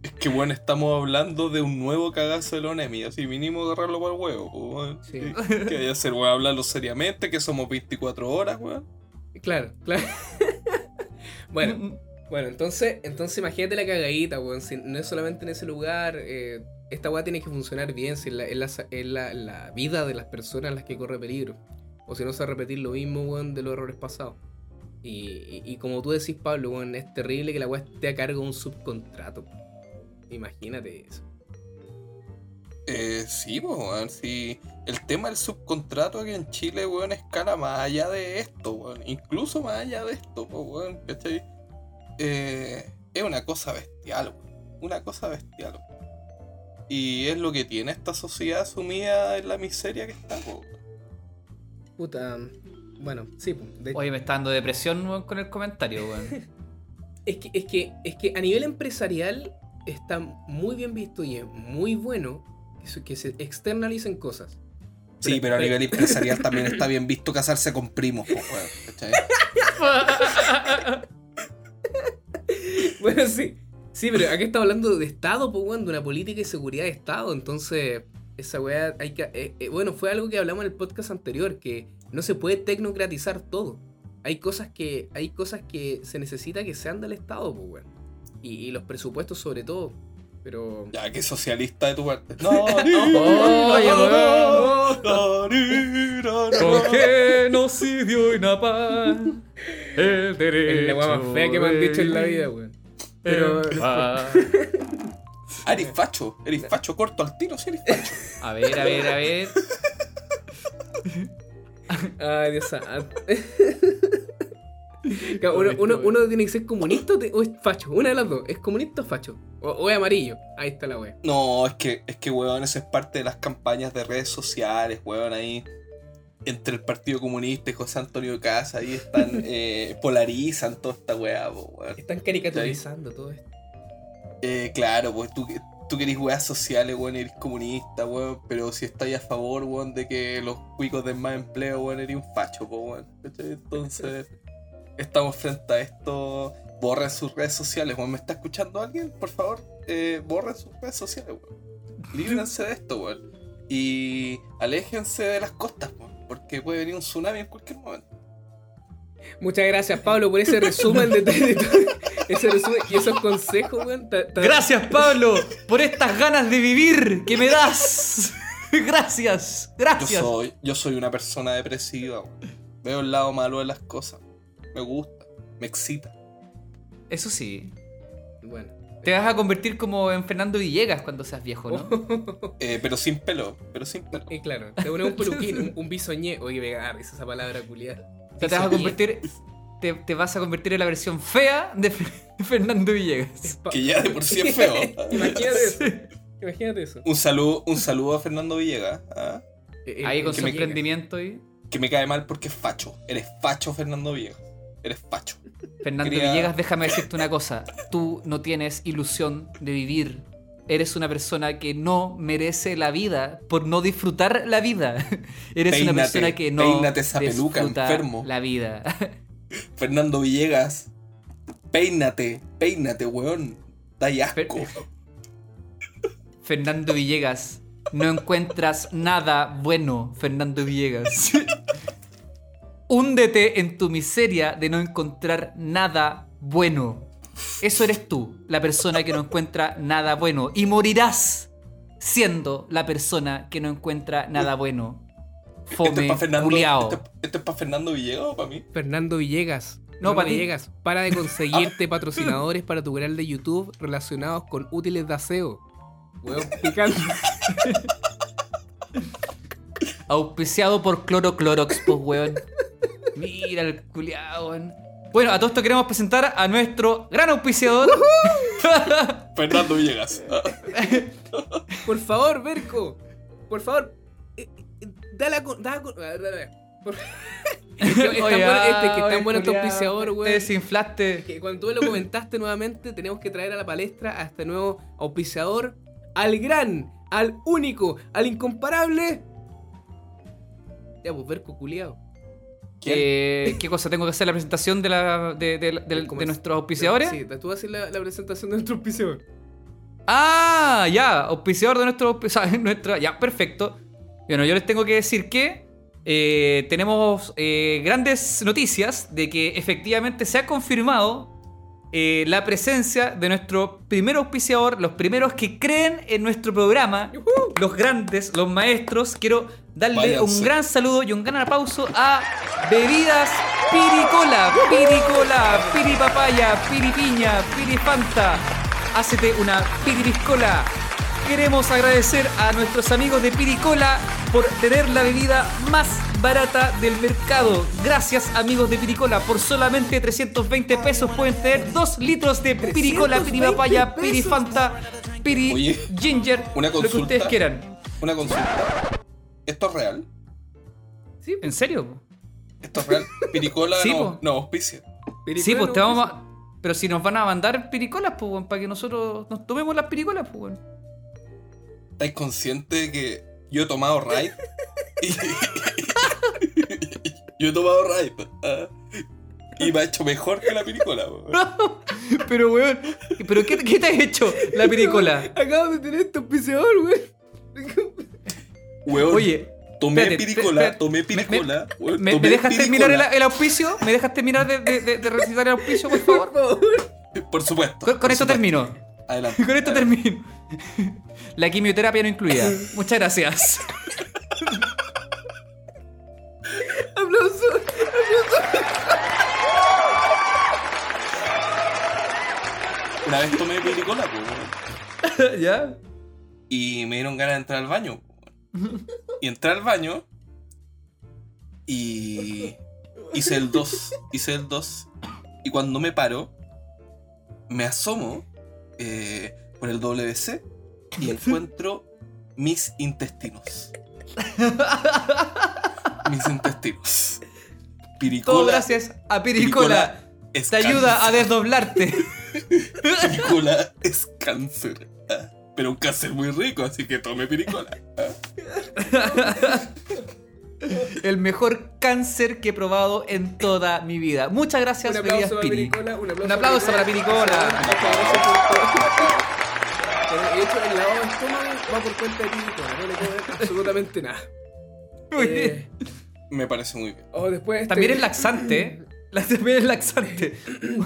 Es que, weón, estamos hablando de un nuevo cagazo de la ONEMI. Así mínimo agarrarlo para el huevo, weón. Sí. ¿Qué hay que hacer, weón? Hablarlo seriamente, que somos 24 horas, weón. Claro, claro. bueno, bueno, entonces, entonces imagínate la cagadita, weón. Si no es solamente en ese lugar, eh, esta weá tiene que funcionar bien, si es la, es la, es la- la vida de las personas las que corre peligro. O si no se va a repetir lo mismo, weón, de los errores pasados. Y, y- y como tú decís, Pablo, weón, es terrible que la weá esté a cargo de un subcontrato. Imagínate eso. Eh, sí, pues, weón. Sí. El tema del subcontrato aquí en Chile, weón, escala más allá de esto, weón. Incluso más allá de esto, pues, weón. ¿Cachai? Eh, es una cosa bestial, weón. Una cosa bestial, weón. Y es lo que tiene esta sociedad sumida en la miseria que está, weón. Puta. Bueno, sí, pues, de- Oye, me está dando depresión con el comentario, weón. Es que, es, que, es que a nivel empresarial está muy bien visto y es muy bueno que se, que se externalicen cosas. Sí, pero a nivel empresarial también está bien visto casarse con primos, po, weón. Bueno, sí. Sí, pero aquí estamos hablando de Estado, pues, weón, de una política y seguridad de Estado. Entonces, esa weá hay que. eh, eh, bueno, fue algo que hablamos en el podcast anterior, que no se puede tecnocratizar todo. Hay cosas que. Hay cosas que se necesita que sean del Estado, pues, weón. Y, y los presupuestos sobre todo. Pero. Ya, que socialista de tu parte. No, no, ¿Con genocidio y napalm? El Es derecho. la weá más fea que me han dicho en la vida, weón. Pero. Ah, Ah, eres facho, eres facho corto al tiro, sí eres facho. A ver, a ver, a ver. Ay, Dios santo. Uno, uno- uno tiene que ser comunista o es facho. Una de las dos. ¿Es comunista o facho? O, o es amarillo. Ahí está la wea. No, es que, es que, weón, eso es parte de las campañas de redes sociales, weón, ahí. Entre el Partido Comunista y José Antonio Casa, ahí están, eh, polarizan toda esta weá, po, weón. Están caricaturizando todo esto. Eh, claro, pues tú, tú querés weas sociales, weón, eres comunista, weón, pero si estáis a favor, weón, de que los cuicos den más empleo, weón, eres un facho, po, weón. Entonces, estamos frente a esto. Borren sus redes sociales, weón. ¿Me está escuchando alguien? Por favor, eh, borren sus redes sociales, weón. Líbrense de esto, weón. Y aléjense de las costas, weón, porque puede venir un tsunami en cualquier momento. Muchas gracias, Pablo, por ese resumen de, de todo- ese resumen y esos consejos, weón. Ta- ta- Gracias, Pablo, por estas ganas de vivir que me das. Gracias, Yo gracias. soy, yo soy una persona depresiva, weón. Veo el lado malo de las cosas. Me gusta, me excita. Eso sí. Bueno. Te vas a convertir como en Fernando Villegas cuando seas viejo, ¿no? Eh, pero sin pelo, pero sin pelo. Y claro, te pones un peluquín, un, un bisoñé. Oye, me esa palabra culiada. O sea, te vas a convertir. Te, te vas a convertir en la versión fea de Fe- Fernando Villegas. Que ya de por sí es feo. Imagínate eso. Imagínate eso. Un saludo, un saludo a Fernando Villegas, ¿ah? Eh, eh, Ahí con que su emprendimiento y. que me cae mal porque es facho. Eres facho, Fernando Villegas. Eres facho. Fernando Quería- Villegas, déjame decirte una cosa. Tú no tienes ilusión de vivir. Eres una persona que no merece la vida por no disfrutar la vida. Eres una persona que no esa peluca, disfruta enfermo. la vida. Fernando Villegas, peínate, peínate, weón. Da asco. Fernando Villegas, no encuentras nada bueno, Fernando Villegas. Húndete en tu miseria de no encontrar nada bueno. Eso eres tú, la persona que no encuentra nada bueno. Y morirás siendo la persona que no encuentra nada bueno. Esto es Fome, para Fernando, culiao. esto, esto es para Fernando Villegas o para mí. Fernando Villegas. No, Fernando pa' ti. Villegas, para de conseguirte patrocinadores para tu canal de YouTube relacionados con útiles de aseo. Huevo picante. Auspiciado por Cloro Clorox, pues, weón. Mira el culiado, weón. Bueno, a todo esto queremos presentar a nuestro gran auspiciador. Fernando Villegas. Por favor, Berco. Por favor. eh, eh, Dale a. con- da a con- a ver, dale, dale. Por- Es que es tan Oye, bueno- este, que es tan bueno este auspiciador, Te weón. desinflaste. Que cuando tú lo comentaste nuevamente, tenemos que traer a la palestra a este nuevo auspiciador, al gran, al único, al incomparable. Ya, pues, Berco culiao. Eh, ¿Qué cosa? ¿Tengo que hacer la presentación de, la, de, de- de- de nuestros auspiciadores? Sí, tú vas a hacer la, la presentación de nuestro auspiciador. Ah, ya, auspiciador de nuestro, nuestra, ya, perfecto. Bueno, yo les tengo que decir que eh, tenemos eh, grandes noticias de que efectivamente se ha confirmado eh, la presencia de nuestro primer auspiciador, los primeros que creen en nuestro programa, los grandes, los maestros. Quiero darle Váyanse. un gran saludo y un gran aplauso a Bebidas Piricola, Piricola, Piripapaya, Piripiña, Pirifanta. Hácete una Piripiscola. Queremos agradecer a nuestros amigos de Piricola por tener la bebida más barata del mercado. Gracias amigos de Piricola, por solamente 320 pesos pueden tener 2 litros de Piricola, 320 Piripapaya. Pirifanta, Piri Oye, Ginger, una lo que ustedes quieran. Una consulta. ¿Esto es real? Sí, ¿En serio? ¿Esto es real? Piricola Sí, no, no auspicia. Sí, pues te vamos a... Pero si nos van a mandar piricolas, pues, weón, para que nosotros nos tomemos las piricolas, pues, weón. ¿Estáis conscientes de que yo he tomado Raid? Yo he tomado Raid. ah, Y me ha hecho mejor que la piricola. weón. Pero, weón, ¿pero qué, qué te has hecho la piricola? Acabo de tener este auspiciador, güey. Weón, Oye, tomé espérate, piricola, espérate. tomé Me- piricola. weón, ¿me, tomé me dejas terminar el, auspicio? ¿Me dejas terminar de, de- de- de recitar el auspicio, por favor? Por supuesto. Con, con por esto supuesto. termino. Adelante. Con esto adelante. termino. La quimioterapia no incluida. Muchas gracias. Aplauso. Una vez tomé piricola, pues, weón, ¿Ya? y me dieron ganas de entrar al baño. Y entré al baño y hice el 2. Hice el 2. Y cuando me paro, me asomo eh, por el WC y encuentro mis intestinos. mis intestinos. Piricola. Todo gracias a Piricola. es Te ayuda a desdoblarte. Piricola es cáncer. ah, Pero un cáncer muy rico, así que tome piricola. ah. El mejor cáncer que he probado en toda mi vida. Muchas gracias, Un aplauso para Piri. Piricola. Un aplauso, Un aplauso para Piricola. De hecho, el lavado de estómago va por cuenta de Piricola. No le cobran absolutamente nada. Muy Eh, bien. Me parece muy bien. oh, después este- También es laxante. ¿eh? La- También es laxante.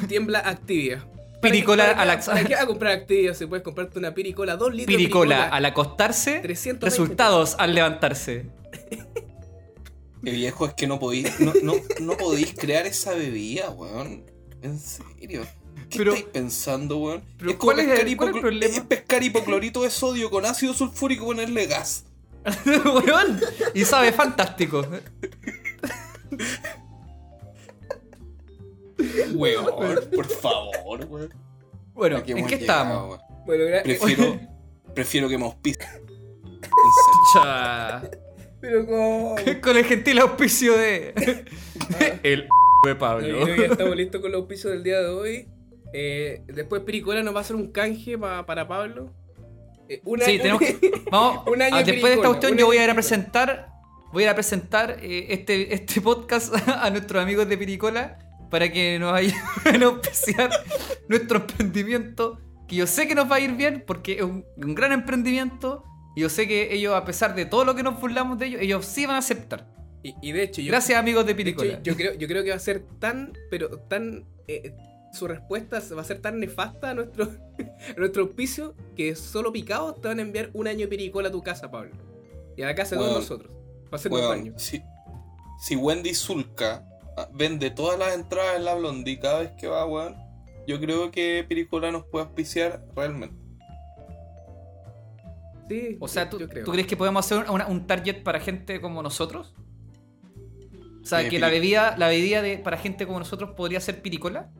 Tiembla Activia. Piricola ¿Para qué- a la- ¿Para qué vas a comprar Activia? Si puedes comprarte una Piricola, dos litros de Piricola al acostarse, 320 resultados al levantarse. El viejo es que no podéis, no, no, no podéis crear esa bebida, weón. En serio. ¿Qué Pero- estáis pensando, weón? pero es como ¿cuál es el- pescar, cuál es el problema? es pescar hipoclorito de sodio con ácido sulfúrico y ponerle gas. Weón, y sabe fantástico. Weón, por favor, weón. Bueno, ¿en qué estábamos? Bueno, gra- Prefiero, prefiero que me auspicien. Pero como. Con el gentil auspicio de. El de Pablo. ya estamos listos con los auspicios del día de hoy. Eh, después Piricola nos va a hacer un canje pa- para Pablo. Eh, una- Sí, tenemos que. Vamos. Un año de después de esta cuestión, yo voy a ir a presentar. Voy a ir a presentar eh, este, este podcast a nuestros amigos de Piricola para que nos vayan a auspiciar nuestro emprendimiento. Que yo sé que nos va a ir bien porque es un, un gran emprendimiento. Y yo sé que ellos, a pesar de todo lo que nos burlamos de ellos, ellos sí van a aceptar. Y, y de hecho, yo, Gracias, amigos de de hecho, Piricola. yo, creo, yo creo que va a ser tan, pero tan. eh, su respuesta va a ser tan nefasta a nuestro, a nuestro auspicio que solo picados te van a enviar un año de Piricola a tu casa, Pablo. Y a la casa de todos nosotros. Va a ser un Weón, baño. si, si Wendy Zulka vende todas las entradas en la Blondie cada vez que va, weón, yo creo que Piricola nos puede auspiciar realmente. Sí, O sea, ¿tú, yo creo. ¿tú crees que podemos hacer una- un target para gente como nosotros? O sea, Eh, que la bebida, la bebida de, para gente como nosotros podría ser piricola.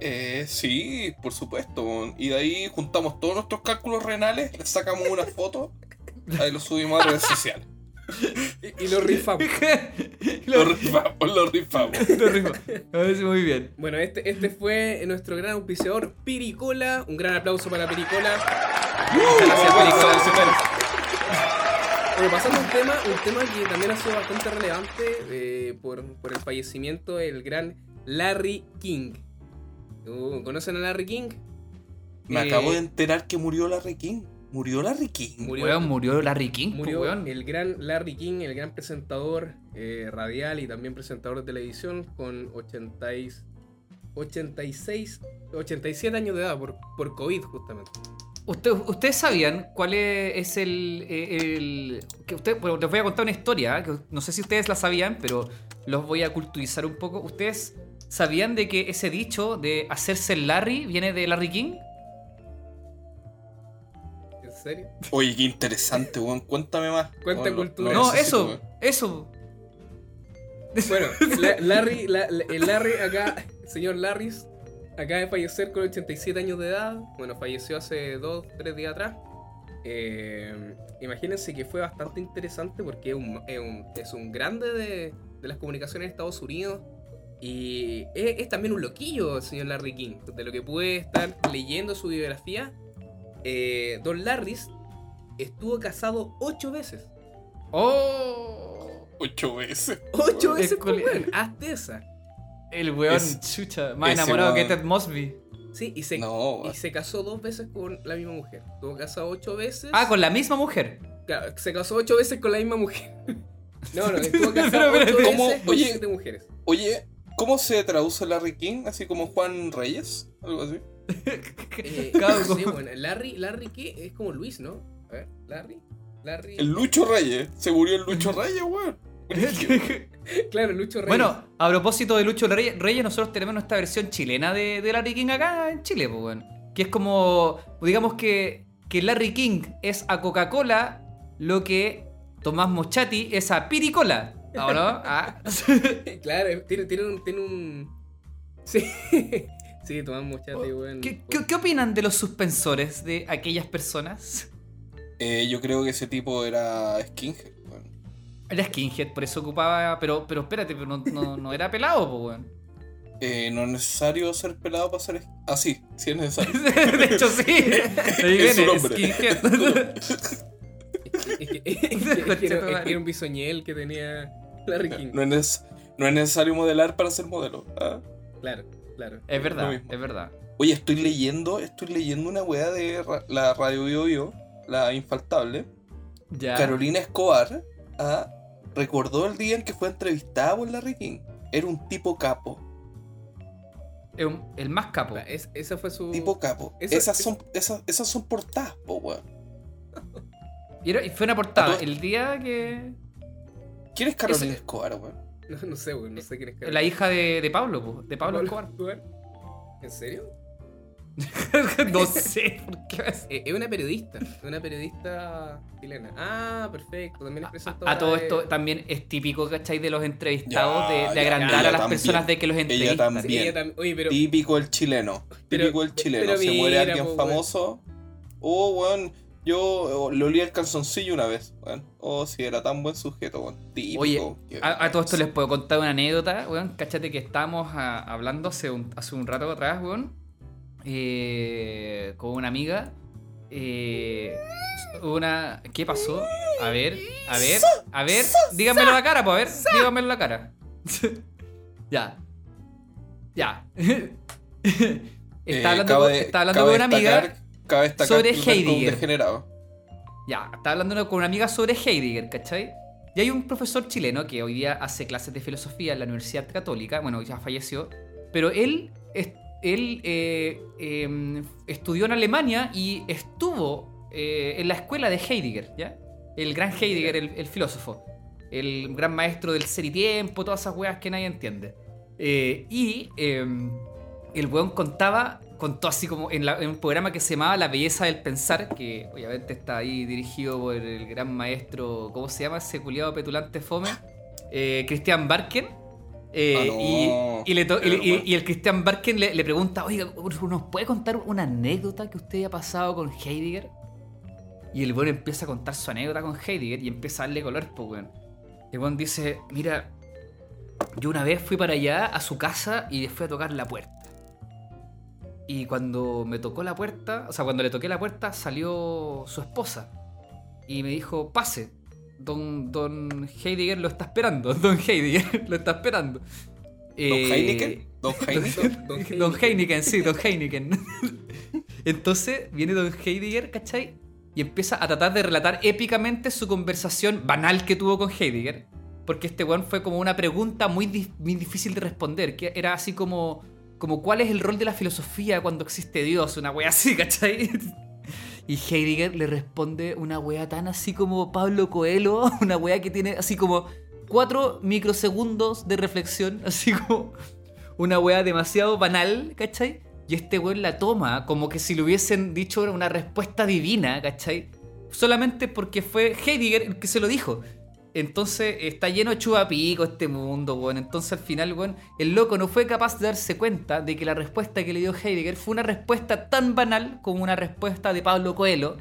Eh, sí, por supuesto. Y de ahí juntamos todos nuestros cálculos renales, le sacamos una foto, ahí lo subimos a redes sociales. Y, y lo rifamos. Lo rifamos, lo rifamos. Lo parece muy bien. Bueno, este, este fue nuestro gran auspiciador, Piricola. Un gran aplauso para Piricola. Muchas gracias, Piricola. Bueno, pasando a un tema, un tema que también ha sido bastante relevante eh, por, por el fallecimiento del gran Larry King. Uh, ¿Conocen a Larry King? Me Eh, acabo de enterar que murió Larry King. ¿Murió Larry King? Murió. Weón, murió Larry King, po, Murió weón. el gran Larry King, el gran presentador eh, radial y también presentador de televisión con 80 y- 86, 87 años de edad por, por COVID justamente. Usted- ¿Ustedes sabían cuál es, es el, eh, el- que usted, bueno, les voy a contar una historia, ¿eh? que no sé si ustedes la sabían, pero los voy a culturizar un poco. ¿Ustedes sabían de que ese dicho de hacerse el Larry viene de Larry King? Oye, qué interesante, weón. Cuéntame más. Cuenta lo- cultura. No, eso, eso. Bueno, la- Larry, la- la- el Larry acá, el señor Larrys, acaba de fallecer con 87 años de edad. Bueno, falleció hace 2, 3 días atrás. Eh, imagínense que fue bastante interesante porque es un, es un, es un grande de, de las comunicaciones en Estados Unidos. Y es, es también un loquillo el señor Larry King. De lo que pude estar leyendo su biografía, eh, Don Larrys estuvo casado 8 veces. ¡Oh! Ocho veces. 8 Es veces, pues, weón, hazte esa. El weón, Es- chucha, más enamorado que. Ted Mosby. Sí, y se, No, y se casó dos veces con la misma mujer. Estuvo casado ocho veces. Ah, con la misma mujer. Claro, se casó ocho veces con la misma mujer. No, no, estuvo Pero, casado ocho. ¿Cómo? veces con Oye. siete mujeres. Oye, ¿cómo se traduce Larry King? Así como Juan Reyes, algo así. Eh, Claro, no sé, bueno, Larry, Larry, ¿qué? Es como Luis, ¿no? A ver, Larry. Larry. El Lucho Reyes. Se murió el Lucho Reyes, weón. Claro, Lucho Reyes. Bueno, a propósito de Lucho Reyes, Reyes, nosotros tenemos nuestra versión chilena de, de Larry King acá en Chile, pues, weón. Que es como, digamos que, que Larry King es a Coca-Cola lo que Tomás Mochati es a Piricola. ¿Ah, o no? Ah. claro, tiene, tiene un. Tiene un... Sí. Sí, Tomás Mochate, weón. Oh, ¿Qué, qué, qué opinan de los suspensores de aquellas personas? Eh, yo creo que ese tipo era skinhead, weón. Era skinhead, por eso ocupaba. Pero, pero espérate, pero no, no, no era pelado, pues, weón. Eh, no es necesario ser pelado para ser. Ah, sí, sí es necesario. De hecho, sí. Ahí Es viene, skinhead. Es que, era, un bisoñel que tenía Larry King. No es, no es necesario modelar para ser modelo. ¿ah? Claro, claro. Es verdad, es verdad. Oye, estoy leyendo, estoy leyendo una weá de ra- la Radio Bio Bio, la infaltable. Ya. Carolina Escobar ah, recordó el día en que fue entrevistada por Larry King. Era un tipo capo. Es un- el más capo. Es- esa fue su. Tipo capo. Eso- esas, son, esas, esas son portadas, po, weón. Y, fue una portada. A todo- El día que. ¿Quién es Carolina Escobar, weón? No, no sé, güey, no sé quién es La hija de, de Pablo, po, de Pablo Escobar. ¿En serio? no sé por qué. Eh, es una periodista, es una periodista chilena. Ah, perfecto, también es A, a todo de- esto también es típico, ¿cachai? De los entrevistados, Ya, de, de ya, agrandar a las también. personas de que los Ella entrevistan. también. Sí, ella tam- Oye, pero. Típico el chileno. Pero- Típico el chileno. pero Se muere mira, alguien po, famoso. Oh, weón. Yo le olía el calzoncillo una vez, weón. Oh, si era tan buen sujeto, weón. Típico. Oye, a, a todo esto les puedo contar una anécdota, weón. Cachate que estábamos ah, hablando hace un, hace un rato atrás, weón. eh, con una amiga. eh, una. ¿Qué pasó? A ver, a ver, a ver. Díganmelo la cara, pues, a ver. Díganmelo a la cara. ya. Ya. eh, Está hablando, cabe con, de- está hablando con una amiga. Cabe destacar sobre que un Heidegger. degenerado. Ya, estaba hablando con una amiga sobre Heidegger, ¿cachai? Y hay un profesor chileno que hoy día hace clases de filosofía en la Universidad Católica, bueno, ya falleció, pero él, eh, eh, estudió en Alemania y estuvo eh, en la escuela de Heidegger, ¿ya? El gran Heidegger, el, el filósofo, el gran maestro del ser y tiempo, todas esas weas que nadie entiende. Eh, y eh, el weón contaba, contó así como en, la- en un programa que se llamaba La Belleza del Pensar, que obviamente está ahí dirigido por el gran maestro, ¿cómo se llama ese culiado petulante fome? Eh, Christian Barken. Eh, Ah, no, y, y le to- qué y- y- vergüenza. y el Christian Barken le, le pregunta, oiga, ¿nos puede contar una anécdota que usted haya pasado con Heidegger? Y el weón empieza a contar su anécdota con Heidegger y empieza a darle color, pues weón. El weón dice, mira, yo una vez fui para allá a su casa y le fui a tocar la puerta. Y cuando me tocó la puerta, o sea, cuando le toqué la puerta, salió su esposa. Y me dijo, pase. Don, don Heidegger lo está esperando. Don Heidegger lo está esperando. ¿Don Eh, Heineken? ¿Don Heineken? Don Don Heineken, sí, Don Heineken. Entonces viene Don Heidegger, ¿cachai? Y empieza a tratar de relatar épicamente su conversación banal que tuvo con Heidegger. Porque este weón fue como una pregunta muy, muy difícil de responder. Que era así como, como ¿cuál es el rol de la filosofía cuando existe Dios? Una wea así, ¿cachai? Y Heidegger le responde una wea tan así como Pablo Coelho, una wea que tiene así como cuatro microsegundos de reflexión, así como una wea demasiado banal, ¿cachai? Y este weón la toma como que si le hubiesen dicho una respuesta divina, ¿cachai? Solamente porque fue Heidegger el que se lo dijo. Entonces está lleno de chupapico este mundo, weón. Entonces al final, weón, el loco no fue capaz de darse cuenta de que la respuesta que le dio Heidegger fue una respuesta tan banal como una respuesta de Pablo Coelho.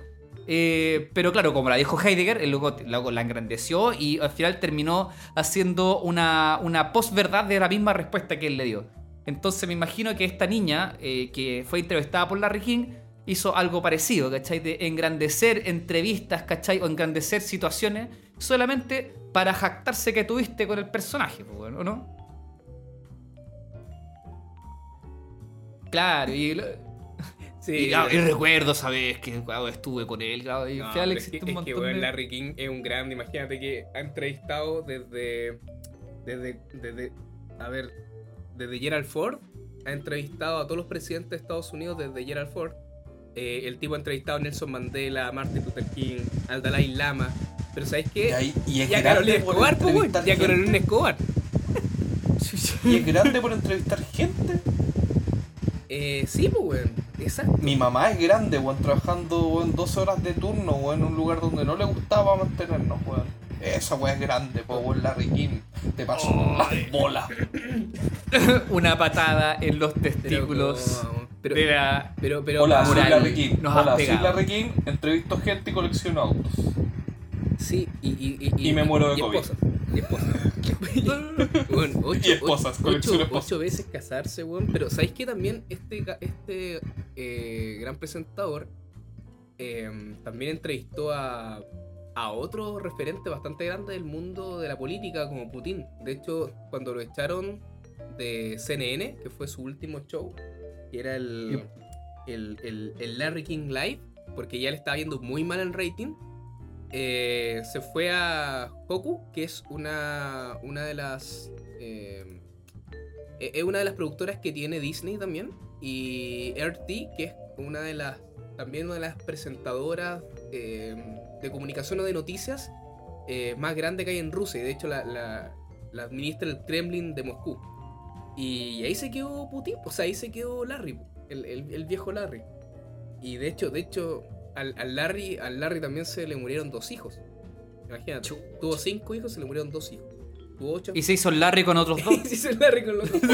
Eh, pero claro, como la dijo Heidegger, el loco, la engrandeció y al final terminó haciendo una, una posverdad de la misma respuesta que él le dio. Entonces me imagino que esta niña, eh, que fue entrevistada por Larry King, hizo algo parecido, ¿cachai? De engrandecer entrevistas, ¿cachai? O engrandecer situaciones solamente para jactarse que tuviste con el personaje, bueno, ¿o no? Claro, y, Sí, y, claro, y recuerdo, ¿sabes? Que claro, estuve con él, claro, y No, es que, un es que, montón de... Larry King es un grande. Imagínate que ha entrevistado desde. Desde. desde a ver. Desde Gerald Ford. Ha entrevistado a todos los presidentes de Estados Unidos desde Gerald Ford. Eh, el tipo ha entrevistado a Nelson Mandela, a Martin Luther King, al Dalai Lama. Pero ¿sabes qué? Y, ahí- y es y a grande Carolina por Escobar, pues, Y a. Carolina Escobar. Y es grande por entrevistar gente. Eh, sí, pues, weón. Exacto. Mi mamá es grande, weón, trabajando weón, 12 horas de turno, weón, en un lugar donde no le gustaba mantenernos, weón. Esa weón es grande, pues, weón, Larry King. Te paso las bolas. una patada en los testículos pero, de la... pero, pero, Hola, soy Larry nos Hola, soy. Larry King, entrevisto gente y colecciono autos. Sí, y, y, y, Y me muero de y COVID. esposas, y esposas. Bueno, ocho, Y esposas, ocho- ocho- esposas. ocho veces casarse, weón. Pero ¿sabéis que también este, este eh, gran presentador eh, también entrevistó a, a otro referente bastante grande del mundo de la política como Putin? De hecho, cuando lo echaron de CNN, que fue su último show, que era el, el, el- el Larry King Live, porque ya le estaba yendo muy mal en rating, eh, se fue a Hoku, que es una, una de las. eh, es una de las productoras que tiene Disney también. Y RT, que es una de las. También una de las presentadoras eh, de comunicación o de noticias más grande que hay en Rusia. y De hecho, la, la, la administra el Kremlin de Moscú. Y ahí se quedó Putin, o sea, ahí se quedó Larry, el, el- el viejo Larry. Y de hecho, de hecho, al, al Larry, al Larry también se le murieron dos hijos. Imagínate. Tuvo cinco hijos, se le murieron dos hijos. Tuvo ocho. Y se hizo el Larry con otros dos. Y se hizo el Larry con los dos.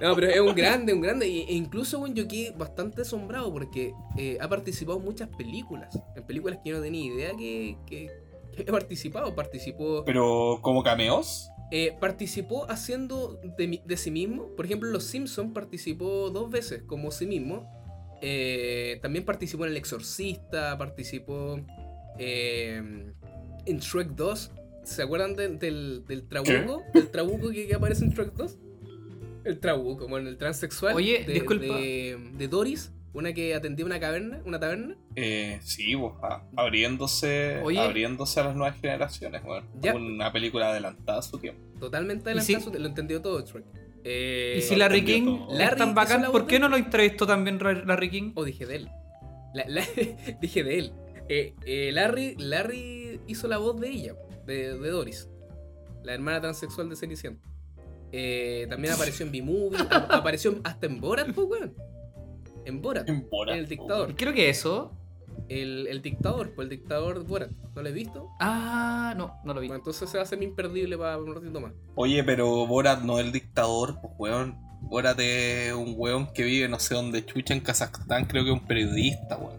No, pero es un grande, un grande. E incluso, bueno, yo quedé bastante asombrado porque eh, ha participado en muchas películas. En películas que yo no tenía idea que, que, que había participado. Participó Pero, ¿como cameos? Eh, participó haciendo de, sí mismo. Por ejemplo, Los Simpsons participó dos veces como sí mismo. Eh, también participó en El Exorcista, participó eh, en Shrek 2. ¿Se acuerdan de- del, del trabuco? ¿Del trabuco que, que aparece en Shrek 2? El trabuco, como en el transexual. Oye, de, disculpa. De, de Doris, una que atendía una caverna, una taberna. Eh, sí, pues, a- abriéndose, Oye. abriéndose a las nuevas generaciones, weón. Ya. Una película adelantada a su tiempo. Totalmente ¿Y si- adelantado, su- lo entendió todo Shrek. Eh, y si Larry King es Larry tan bacán, ¿por qué no lo entrevistó también Larry King? O dije de él. La- la- dije de él. Eh, eh, Larry, Larry hizo la voz de ella, de, de Doris, la hermana transexual de Cenicienta. Eh, también apareció en B-Movie. a- apareció hasta en Borat, pues, weón. En Borat. En Borat, El dictador. Creo que eso. El, el dictador, pues el dictador Borat. ¿No lo he visto? Ah, no, no lo vi. Bueno, entonces se va a hacer imperdible para un ratito más. Oye, pero Borat no es el dictador, pues weón. Borat es un weón que vive no sé dónde chucha en Kazajstán, creo que es un periodista, weón.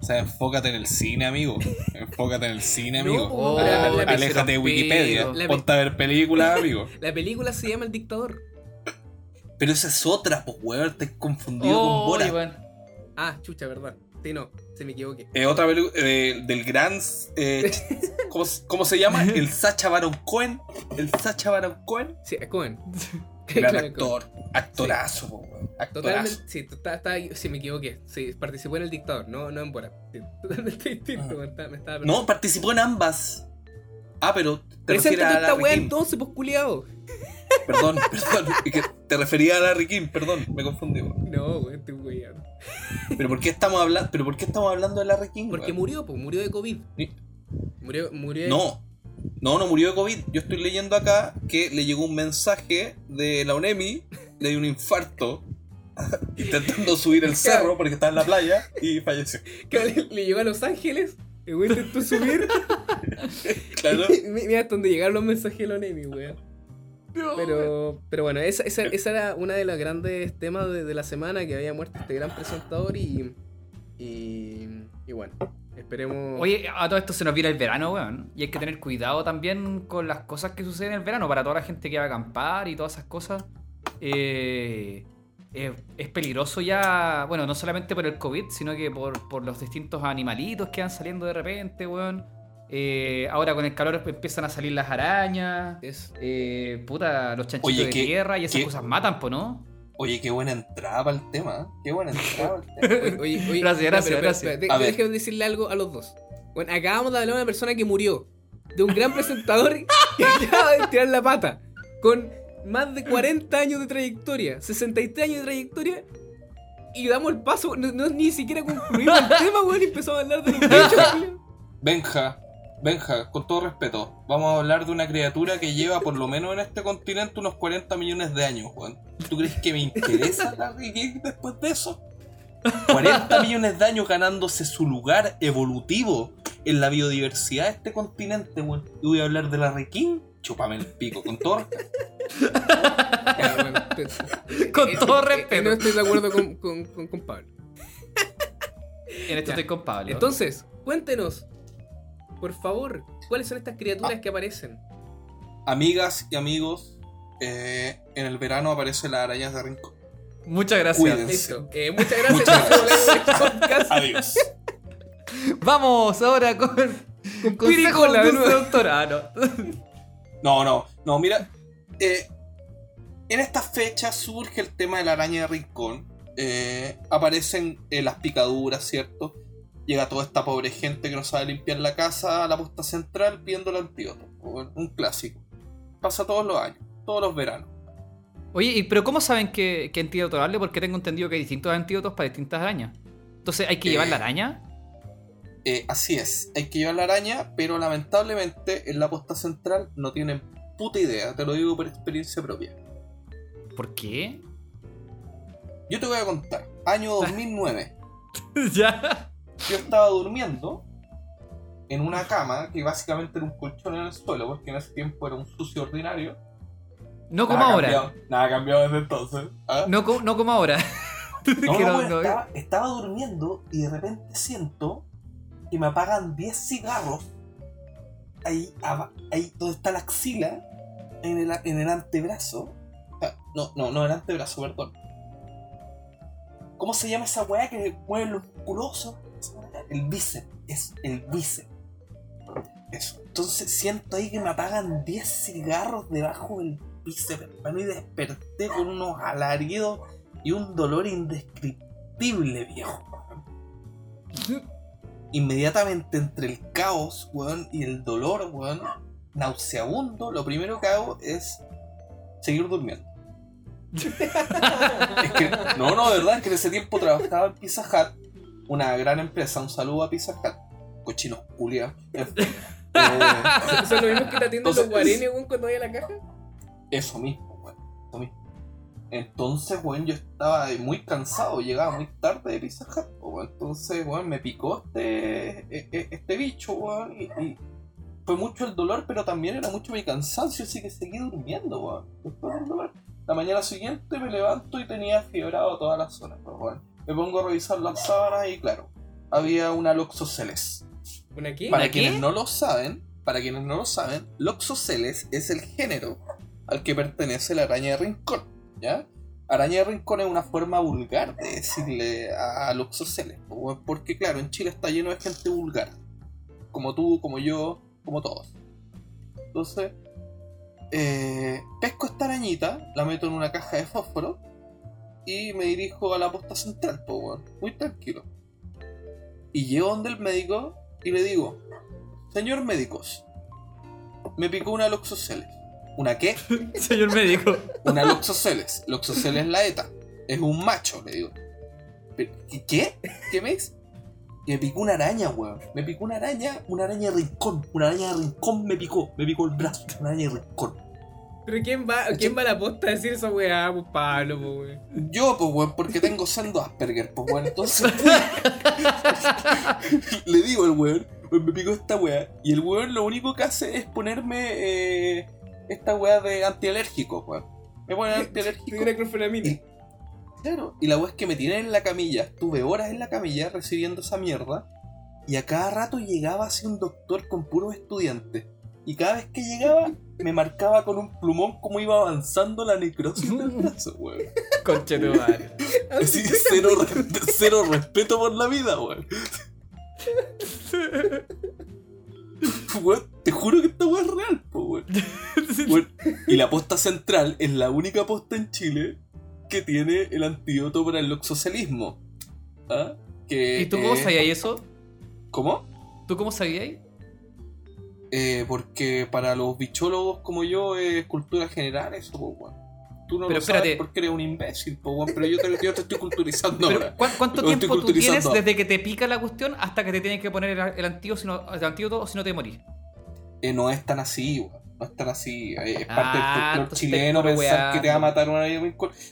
O sea, enfócate en el cine, amigo. Enfócate en el cine, No, amigo. la- Aléjate de Wikipedia. Ponte a ver películas, amigo. La película se llama El Dictador. Pero esa es otra, pues weón. Te he confundido Oh, con Borat. weón. Ah, chucha, verdad. Sí, no, se me equivoqué. Es otra película eh, del gran. eh, ¿cómo, cómo se llama? El Sacha Baron Cohen. El Sacha Baron Cohen. Sí, es Cohen. Gran Claro, actor. Actorazo, po, weón. Actorazo. Totalmente, sí, está, está, sí, me equivoqué. Sí, participó en El Dictador, no, no en Borat. Sí, totalmente distinto, Ah. me estaba, me estaba No, participó en ambas. Ah, pero te refieres Preséntate a esta weá entonces, pues culiado. Perdón, perdón. que te refería a Larry King, perdón, me confundí. weón. No, weón, estoy weyando. Pero ¿por qué estamos hablando, pero por qué estamos hablando de Larry King? Porque murió, pues, murió de COVID. Murió, murió de... No. No, no murió de COVID. Yo estoy leyendo acá que le llegó un mensaje de la UNEMI, le dio un infarto, intentando subir el cerro porque estaba en la playa y falleció. Le, le llegó a Los Ángeles. El güey intentó subir. Claro. Mira hasta donde llegaron los mensajes de la ONEMI, weón. Pero, pero bueno, esa, esa, esa era una de los grandes temas de, de la semana que había muerto este gran presentador y. Y, y bueno, esperemos. Oye, a todo esto se nos viene el verano, weón. Y hay que tener cuidado también con las cosas que suceden en el verano. Para toda la gente que va a acampar y todas esas cosas. Eh, eh, es peligroso ya, bueno, no solamente por el COVID, sino que por, por los distintos animalitos que van saliendo de repente, weón. Eh, ahora con el calor empiezan a salir las arañas. Es- Eh, puta, los chanchitos Oye, de ¿qué- tierra y esas qué- cosas matan, po, ¿no? Oye, qué buena entrada para el tema. ¿eh? Qué buena entrada para el tema. Oye, oye, oye, Gracias, gracias, pero, pero, gracias. déjame decirle algo a los dos. Bueno, acabamos de hablar de una persona que murió. De un gran presentador que acaba de tirar la pata. Con más de 40 años de trayectoria. 63 años de trayectoria. Y damos el paso. No, no- ni siquiera concluimos el tema, weón. Y empezamos a hablar de los bichos. Benja, Benja, con todo respeto, vamos a hablar de una criatura que lleva por lo menos en este continente unos 40 millones de años, weón. ¿Tú crees que me interesa Larry King después de eso? 40 millones de años ganándose su lugar evolutivo en la biodiversidad de este continente, weón. Y voy a hablar de Larry King, chúpame el pico, con todo respeto. Con eh, todo eh, respeto. No estoy de acuerdo con, con, con- con Pablo. En esto Ya. estoy con Pablo. Entonces, cuéntenos. Por favor, ¿cuáles son estas criaturas que aparecen? Amigas y amigos, eh, en el verano aparecen las arañas de rincón. Muchas gracias. Eh, muchas gracias Muchas por el podcast. Adiós. Vamos ahora con, con consejos Piricola, de. Ah, no. No, no, no, mira. eh, en estas fechas surge el tema de la araña de rincón. eh, aparecen eh, las picaduras, ¿cierto? Llega toda esta pobre gente que no sabe limpiar la casa a la posta central pidiendo el antídoto. Un clásico. Pasa todos los años, todos los veranos. Oye, ¿y pero cómo saben qué, qué antídoto darle? Porque tengo entendido que hay distintos antídotos para distintas arañas. Entonces, ¿hay que Eh, llevar la araña? Eh, así es, hay que llevar la araña, pero lamentablemente en la posta central no tienen puta idea, te lo digo por experiencia propia. ¿Por qué? Yo te voy a contar, año 2009. ya. Yo estaba durmiendo en una cama que básicamente era un colchón en el suelo, porque en ese tiempo era un sucio ordinario. No como Nada ahora. cambiado, nada ha cambiado desde entonces. ¿ah? No, no como ahora. No, no, no- estaba, estaba durmiendo y de repente siento que me apagan 10 cigarros ahí, ahí donde está la axila, en el, en el antebrazo. Ah, No, no, no, el antebrazo, perdón. ¿Cómo se llama esa weá que mueve lo musculoso? El bíceps, es el bíceps. Entonces siento ahí que me apagan 10 cigarros debajo del bíceps, hermano, y desperté con unos alaridos y un dolor indescriptible, viejo. Inmediatamente entre el caos, weón, y el dolor, weón, nauseabundo, lo primero que hago es seguir durmiendo. es que, no, no, de verdad, es que en ese tiempo trabajaba en Pizza Hut, una gran empresa, un saludo a Pizza Hut, cochinos culia. Eh, ¿Son los mismos que te atienden Entonces- los guarenes, weón, cuando vaya a la caja? Eso mismo, weón. Eso mismo. Entonces, weón, yo estaba muy cansado, llegaba muy tarde de Pizza Hut, weón. Entonces, weón, me picó este, e- e- este bicho, weón, y, y fue mucho el dolor, pero también era mucho mi cansancio, así que seguí durmiendo, weón. Después del dolor. La mañana siguiente me levanto y tenía fiebrado toda la zona, pues, weón. Me pongo a revisar las sábanas y, claro, había una Loxoceles. ¿Una qué? Para ¿Una qué? quienes no lo saben, para quienes no lo saben, Loxoceles es el género al que pertenece la araña de rincón, ¿ya? Araña de rincón es una forma vulgar de decirle a, Loxoceles, po, porque claro, en Chile está lleno de gente vulgar, como tú, como yo, como todos. Entonces, eh, pesco esta arañita, la meto en una caja de fósforo y me dirijo a la posta central, po, weón, muy tranquilo. Y llego donde el médico y le digo, señor médicos, me picó una loxoceles. ¿Una qué? Señor médico. Una loxoceles. Loxoceles la ETA. Es un macho, le digo. ¿Qué? ¿Qué, ¿Qué me dice? Me picó una araña, weón. Me picó una araña, una araña de rincón. Una araña de rincón me picó. Me picó el brazo. Una araña de rincón. ¿Pero quién va, quién va a la posta a decir esa weá, pues Pablo, pues weón? Yo, pues, weón, porque tengo sendo Asperger, pues, weón. Entonces, le digo al weón, weón, me picó esta weá. Y el weón lo único que hace es ponerme eh, esta weá de antialérgico, weón. Me pone antialérgico. Tiene. Y- Claro, y la weá es que me tienen en la camilla. Estuve horas en la camilla recibiendo esa mierda. Y a cada rato llegaba así un doctor con puros estudiantes. Y cada vez que llegaba, me marcaba con un plumón cómo iba avanzando la necrosis del brazo, weón. Conche tu madre. Así, cero, re- cero respeto por la vida, weón. Weón, Te juro que esta weá es real, po, weón. Weón, Y la posta central es la única posta en Chile que tiene el antídoto para el loxocelismo. ¿Ah? Que, ¿Y tú cómo eh, sabías eso? ¿Cómo? ¿Tú cómo sabías? Eh, porque para los bichólogos como yo es cultura general eso, po, weón. Tú no Pero lo sabes espérate. porque eres un imbécil, po, weón, pero yo te, yo te estoy culturizando Pero, ahora. ¿cuán- ¿Cuánto tiempo tú tienes ahora. desde que te pica la cuestión hasta que te tienes que poner el, el antídoto, el o si no te morís? Eh, no es tan así, weón. No es tan así. Eh, Es parte Ah, del folclore chileno pensar que te va a matar una.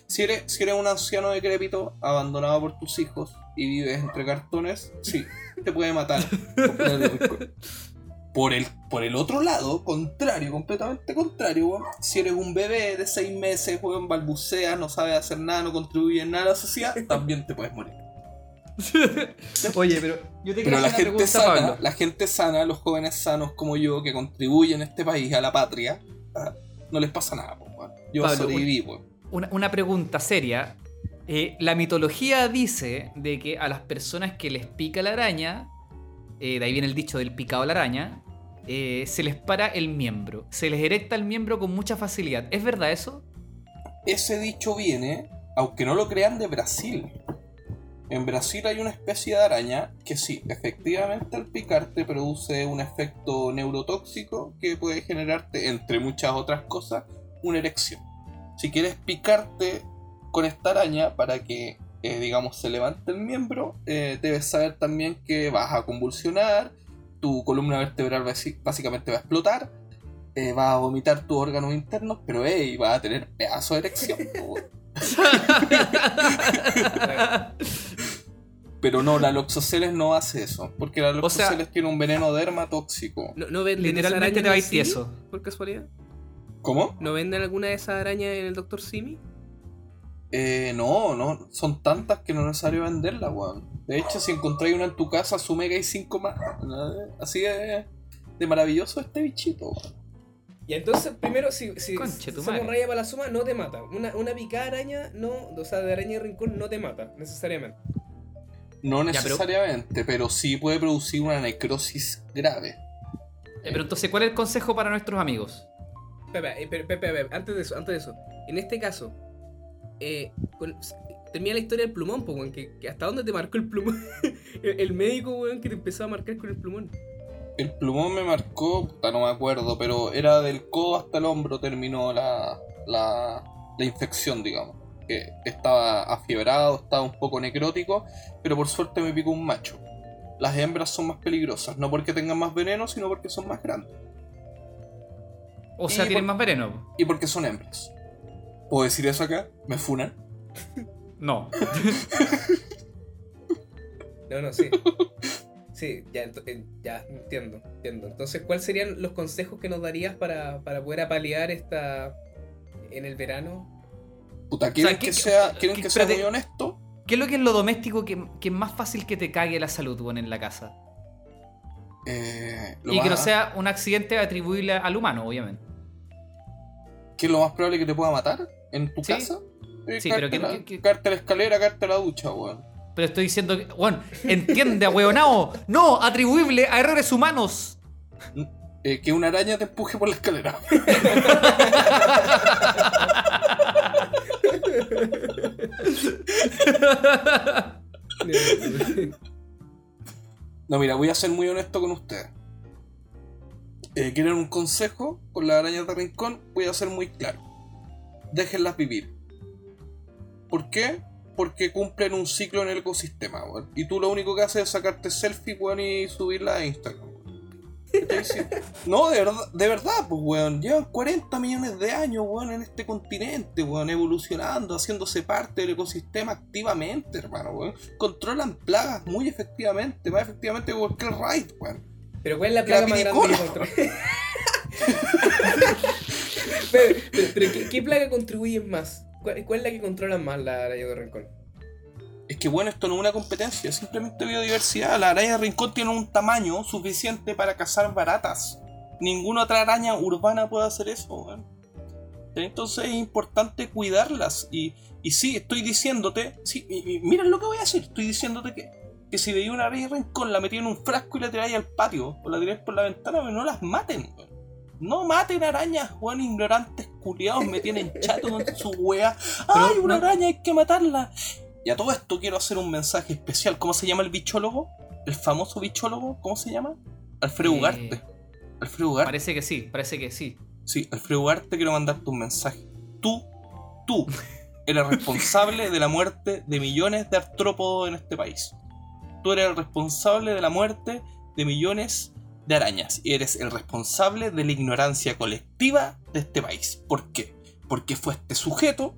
Si eres, si eres un anciano decrépito, abandonado por tus hijos y vives entre cartones, sí, te puede matar. Por el, por el otro lado, contrario, completamente contrario, weón. Si eres un bebé de seis meses, weón, balbuceas, no sabes hacer nada, no contribuye en nada a la sociedad, también te puedes morir. Oye, pero yo te quiero Pero la gente pregunta, sana, Pablo. la gente sana, los jóvenes sanos como yo, que contribuyen a este país, a la patria, ah, no les pasa nada, weón. Yo Pablo, sobreviví, weón. Una, una pregunta seria. Eh, la mitología dice de que a las personas que les pica la araña, eh, de ahí viene el dicho del picado a la araña, eh, se les para el miembro. Se les erecta el miembro con mucha facilidad. ¿Es verdad eso? Ese dicho viene, aunque no lo crean, de Brasil. En Brasil hay una especie de araña que sí, efectivamente al picarte produce un efecto neurotóxico que puede generarte, entre muchas otras cosas, una erección. Si quieres picarte con esta araña para que, eh, digamos, se levante el miembro, eh, debes saber también que vas a convulsionar, tu columna vertebral básicamente va a explotar, eh, vas a vomitar tus órganos internos, pero hey, vas a tener pedazo de erección. Pero no, la Loxoceles no hace eso, porque la O sea- Loxoceles tiene un veneno dermatóxico. ¿No, no venden Literalmente te va a ir tieso. ¿Por casualidad? ¿Cómo? ¿No venden alguna de esas arañas en el Dr. Simi? Eh, no, no, son tantas que no es necesario venderlas, weón. De hecho, si encontráis una en tu casa, asume que hay cinco más. ¿no? Así de, de maravilloso este bichito, weón. Y entonces, primero, si, si somos raya para la suma, no te mata. Una, una picada araña, no, o sea, de araña de rincón, no te mata, necesariamente. No Ya, pero- necesariamente, pero... sí puede producir una necrosis grave. Eh, pero entonces, ¿cuál es el consejo para nuestros amigos? Pepe, eh, Pepe, Pepe, Pepe, antes de eso, antes de eso. En este caso, eh, con- termina la historia del plumón, pues, weón, que, que hasta dónde te marcó el plumón. el, el médico, weón, que te empezó a marcar con el plumón. El plumón me marcó, puta, no me acuerdo, pero era del codo hasta el hombro terminó la, la, la infección, digamos. Que estaba afiebrado, estaba un poco necrótico, pero por suerte me picó un macho. Las hembras son más peligrosas, no porque tengan más veneno, sino porque son más grandes. O sea, Y tienen por- más veneno. Y porque son hembras. ¿Puedo decir eso acá? ¿Me funan? No. No, no, sí. Sí, ya, ya entiendo, entiendo. Entonces, ¿cuáles serían los consejos que nos darías para, para poder apalear esta en el verano? Puta, ¿quieren ¿qué- que sea, ¿quieren que sea muy honesto? ¿Qué es lo que es lo doméstico que, que es más fácil que te cague la salud, weón, en la casa? Eh, Y que no sea un accidente atribuible al humano, obviamente. ¿Qué es lo más probable que te pueda matar en tu Sí. casa? Eh, Sí, pero que- la- que- la escalera, caerte a la ducha, weón. Pero estoy diciendo que. Weón, entiende, ahueonao. No, atribuible a errores humanos. Eh, que una araña te empuje por la escalera. No, mira, voy a ser muy honesto con ustedes. Eh, ¿Quieren un consejo con las arañas de rincón? Voy a ser muy claro. Déjenlas vivir. ¿Por qué? Porque cumplen un ciclo en el ecosistema, weón. Y tú lo único que haces es sacarte selfie, weón, y subirla a Instagram. ¿Qué te? No, de verdad, de verdad, pues, weón. Llevan 40 millones de años, weón, en este continente, weón, evolucionando, haciéndose parte del ecosistema activamente, hermano, weón. Controlan plagas muy efectivamente, más efectivamente que cualquier raid, weón. Pero ¿cuál es la La plaga más grande que? ¿qué, qué plaga contribuye más? ¿Cuál, es la que controla más la araña de rincón? Es que bueno, esto no es una competencia, simplemente biodiversidad. La araña de rincón tiene un tamaño suficiente para cazar baratas. Ninguna otra araña urbana puede hacer eso, weón. Entonces es importante cuidarlas. Y, y sí, estoy diciéndote, sí, y, mira lo que voy a decir, estoy diciéndote que, que si veía una araña de rincón, la metí en un frasco y la tiráis al patio, o la tiráis por la ventana, pero no las maten, weón. No maten arañas, weón, ignorantes culiados, me tienen chato con su wea. ¡Ay, una no- araña, hay que matarla! Y a todo esto quiero hacer un mensaje especial. ¿Cómo se llama el bichólogo? ¿El famoso bichólogo? ¿Cómo se llama? Alfredo Eh, Ugarte. Alfredo Ugarte. Parece que sí, parece que sí. Sí, Alfredo Ugarte, quiero mandarte un mensaje. Tú, tú, eres responsable de la muerte de millones de artrópodos en este país. Tú eres el responsable de la muerte de millones de arañas. Y eres el responsable de la ignorancia colectiva de este país. ¿Por qué? Porque fue este sujeto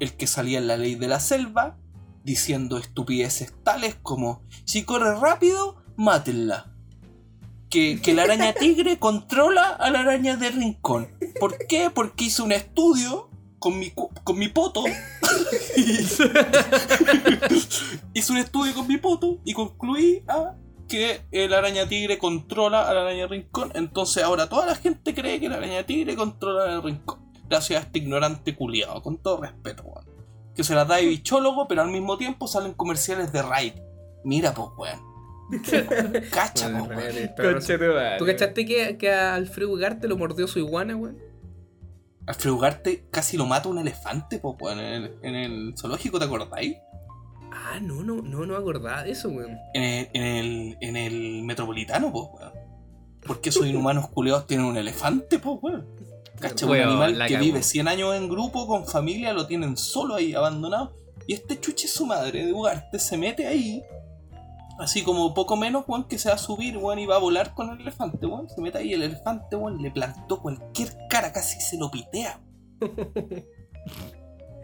el que salía en la ley de la selva diciendo estupideces tales como si corre rápido, mátenla. Que, que la araña tigre controla a la araña de rincón. ¿Por qué? Porque hizo un estudio con mi, con mi poto. hice un estudio con mi poto y concluí a que la araña tigre controla a la araña rincón. Entonces ahora toda la gente cree que la araña tigre controla el rincón. Gracias a este ignorante culiado, con todo respeto, weón. Que se la da de bichólogo, pero al mismo tiempo salen comerciales de Raid. Mira, pues, weón. Cacha, Bueno, pues, weón. ¿Tú cachaste que, que a Alfredo Ugarte lo mordió su iguana, weón? Alfredo Ugarte casi lo mata un elefante, pues, weón, en el, en el zoológico, ¿te acordáis? Ah, no, no, no, no acordaba de eso, weón. En el, en el, en el metropolitano, pues, weón. Porque esos inhumanos culeados tienen un elefante, pues, weón. Cacha, un Weón, animal que vive 100 años en grupo, con familia, lo tienen solo ahí, abandonado. Y este chuche su madre de Ugarte se mete ahí, así como poco menos, weón, que se va a subir, weón, y va a volar con el elefante, weón. Se mete ahí el elefante, weón, le plantó cualquier cara, casi se lo pitea.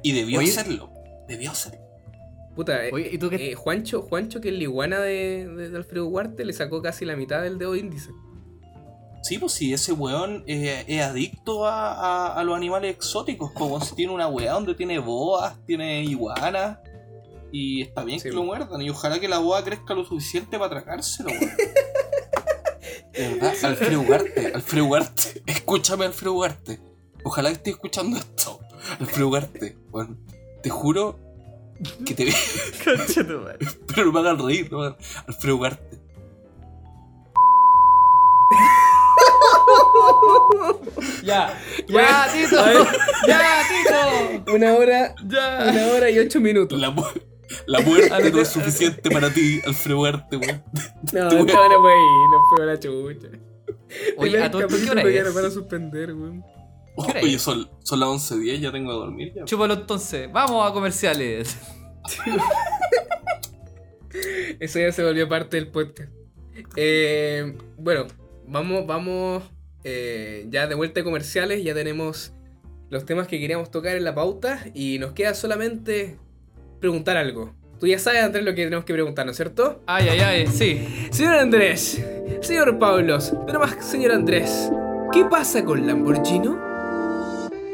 Y debió Oye. hacerlo, debió hacerlo. Puta, eh, Oye, ¿y tú qué- eh, Juancho, Juancho, que es la iguana de, de- de Alfredo Ugarte, le sacó casi la mitad del dedo índice. Sí, pues sí, ese weón eh, es adicto a, a- a los animales exóticos. Como si tiene una weá donde tiene boas, tiene iguanas. Y está bien Sí, que lo po. muerdan. Y ojalá que la boa crezca lo suficiente para atracárselo, weón. De verdad, Alfredo Ugarte, Alfredo Ugarte. Escúchame, Alfredo Ugarte. Ojalá que estés escuchando esto. Alfredo Ugarte, weón. Te juro que te Concha tu madre. Pero no me hagan reír, no me hagan- Alfredo Ugarte. Ya, ya, Tito. Ya, Tito. Una hora, Ya. una hora y ocho minutos. La, mu- la muerte no es suficiente para ti, Alfredo Ugarte, weón. No, no, no fue ahí, no fue la chucha. Oye, ¿a todo esto qué hora Ya es? nos van a suspender, weón. ¿Qué hora Oye, son, son las 11.10, ya tengo que dormir ya. Chúpalo entonces. Vamos a comerciales. Eso ya se volvió parte del podcast. Eh, bueno, vamos, vamos eh, ya de vuelta de comerciales, ya tenemos los temas que queríamos tocar en la pauta y nos queda solamente preguntar algo. Tú ya sabes, Andrés, lo que tenemos que preguntar, ¿no es cierto? Ay, ay, ay, sí. Señor Andrés, señor Pablos, pero más señor Andrés, ¿qué pasa con Lamborghini?